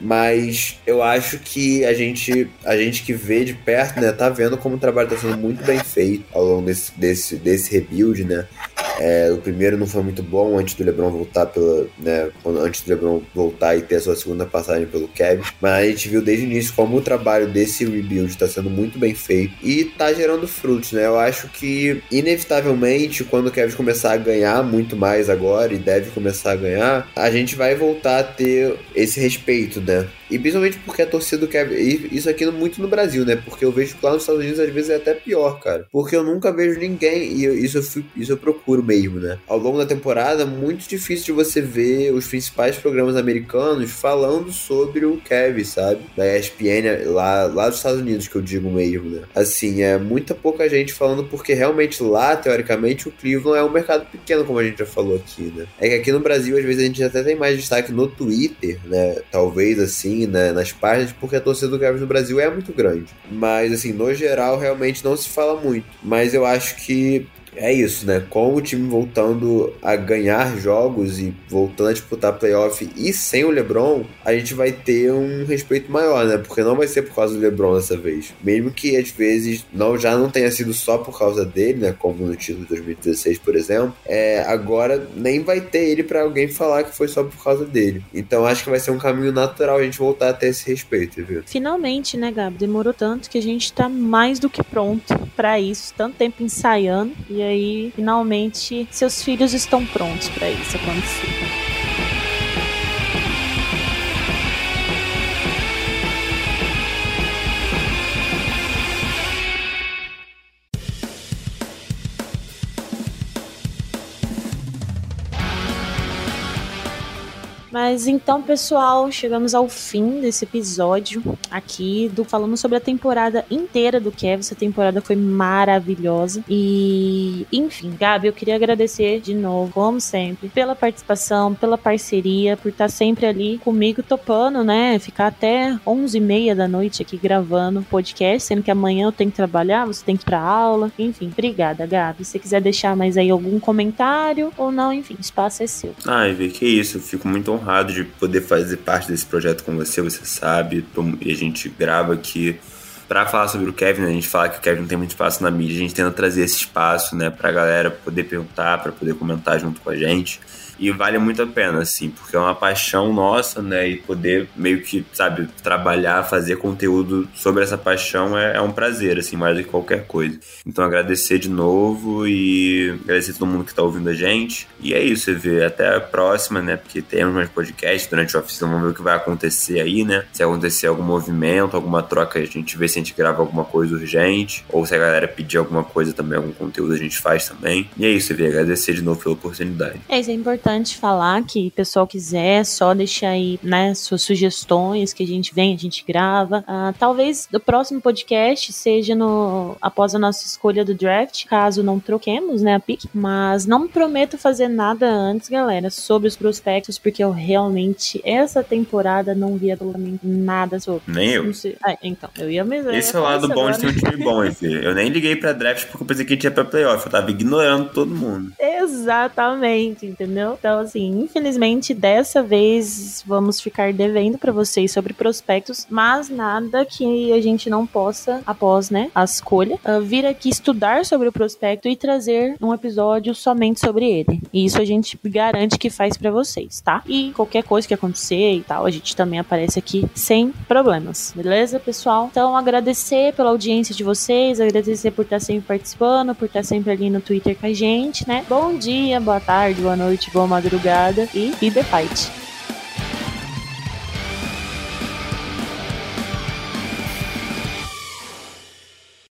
mas eu acho que a gente, a gente que vê de perto, né, tá vendo como o trabalho tá sendo muito bem feito ao longo desse, desse, desse rebuild, né? É, o primeiro não foi muito bom antes do LeBron voltar pela, né, antes do LeBron voltar e ter a sua segunda passagem pelo Kevin, mas a gente viu desde o início como o trabalho desse rebuild está sendo muito bem feito e tá gerando frutos, né? Eu acho que inevitavelmente quando o Kevin começar a ganhar muito mais agora e deve começar a ganhar, a gente vai voltar a ter esse respeito, né? E principalmente porque a torcida quer. Isso aqui muito no Brasil, né? Porque eu vejo que lá nos Estados Unidos às vezes é até pior, cara. Porque eu nunca vejo ninguém. E eu, isso, eu fui, isso eu procuro mesmo, né? Ao longo da temporada, muito difícil de você ver os principais programas americanos falando sobre o Kevin, sabe? Da ESPN lá, lá dos Estados Unidos, que eu digo mesmo, né? Assim, é muita pouca gente falando porque realmente lá, teoricamente, o Cleveland é um mercado pequeno, como a gente já falou aqui, né? É que aqui no Brasil, às vezes, a gente até tem mais destaque no Twitter, né? Talvez assim né, nas páginas, porque a torcida do Cavs no Brasil é muito grande. Mas, assim, no geral, realmente não se fala muito. Mas eu acho que é isso, né? Com o time voltando a ganhar jogos e voltando a disputar playoff e sem o LeBron, a gente vai ter um respeito maior, né? Porque não vai ser por causa do LeBron dessa vez. Mesmo que às vezes não já não tenha sido só por causa dele, né? Como no título de 2016, por exemplo. É, agora nem vai ter ele para alguém falar que foi só por causa dele. Então acho que vai ser um caminho natural a gente voltar a ter esse respeito, viu? Finalmente, né, Gabi? Demorou tanto que a gente tá mais do que pronto para isso. Tanto tempo ensaiando. E aí finalmente seus filhos estão prontos para isso acontecer. Mas então, pessoal, chegamos ao fim desse episódio aqui do falando sobre a temporada inteira do Kevin. Essa temporada foi maravilhosa. E, enfim, Gabi, eu queria agradecer de novo, como sempre, pela participação, pela parceria, por estar sempre ali comigo topando, né? Ficar até 11h30 da noite aqui gravando podcast, sendo que amanhã eu tenho que trabalhar, você tem que ir pra aula. Enfim, obrigada, Gabi. Se quiser deixar mais aí algum comentário ou não, enfim, espaço é seu. Ai, Vê, que isso. Eu fico muito honrado de poder fazer parte desse projeto com você, você sabe. E a gente grava aqui para falar sobre o Kevin, né? a gente fala que o Kevin não tem muito espaço na mídia, a gente tenta trazer esse espaço, né, pra galera poder perguntar, para poder comentar junto com a gente. E vale muito a pena, assim, porque é uma paixão nossa, né? E poder meio que, sabe, trabalhar, fazer conteúdo sobre essa paixão é, é um prazer, assim, mais do que qualquer coisa. Então agradecer de novo e agradecer a todo mundo que tá ouvindo a gente. E é isso, vê. Até a próxima, né? Porque temos mais podcast durante o oficina, vamos ver o que vai acontecer aí, né? Se acontecer algum movimento, alguma troca, a gente vê se a gente grava alguma coisa urgente. Ou se a galera pedir alguma coisa também, algum conteúdo a gente faz também. E é isso, vê. Agradecer de novo pela oportunidade. É, isso é importante importante falar que o pessoal quiser, só deixar aí, né, suas sugestões que a gente vem, a gente grava. Uh, talvez o próximo podcast seja no após a nossa escolha do draft, caso não troquemos, né, a pick. Mas não prometo fazer nada antes, galera, sobre os prospectos, porque eu realmente, essa temporada, não vi absolutamente nada sobre. Nem eu. Ah, então, eu ia mesmo. Esse é o lado bom de ter um time bom, enfim. Eu nem liguei pra draft porque eu pensei que tinha pra playoff. Eu tava ignorando todo mundo. [laughs] Exatamente, entendeu? Então, assim, infelizmente, dessa vez vamos ficar devendo para vocês sobre prospectos, mas nada que a gente não possa, após, né, a escolha, uh, vir aqui estudar sobre o prospecto e trazer um episódio somente sobre ele. E isso a gente garante que faz para vocês, tá? E qualquer coisa que acontecer e tal, a gente também aparece aqui sem problemas, beleza, pessoal? Então, agradecer pela audiência de vocês, agradecer por estar sempre participando, por estar sempre ali no Twitter com a gente, né? Bom dia, boa tarde, boa noite, boa madrugada e, e The Fight.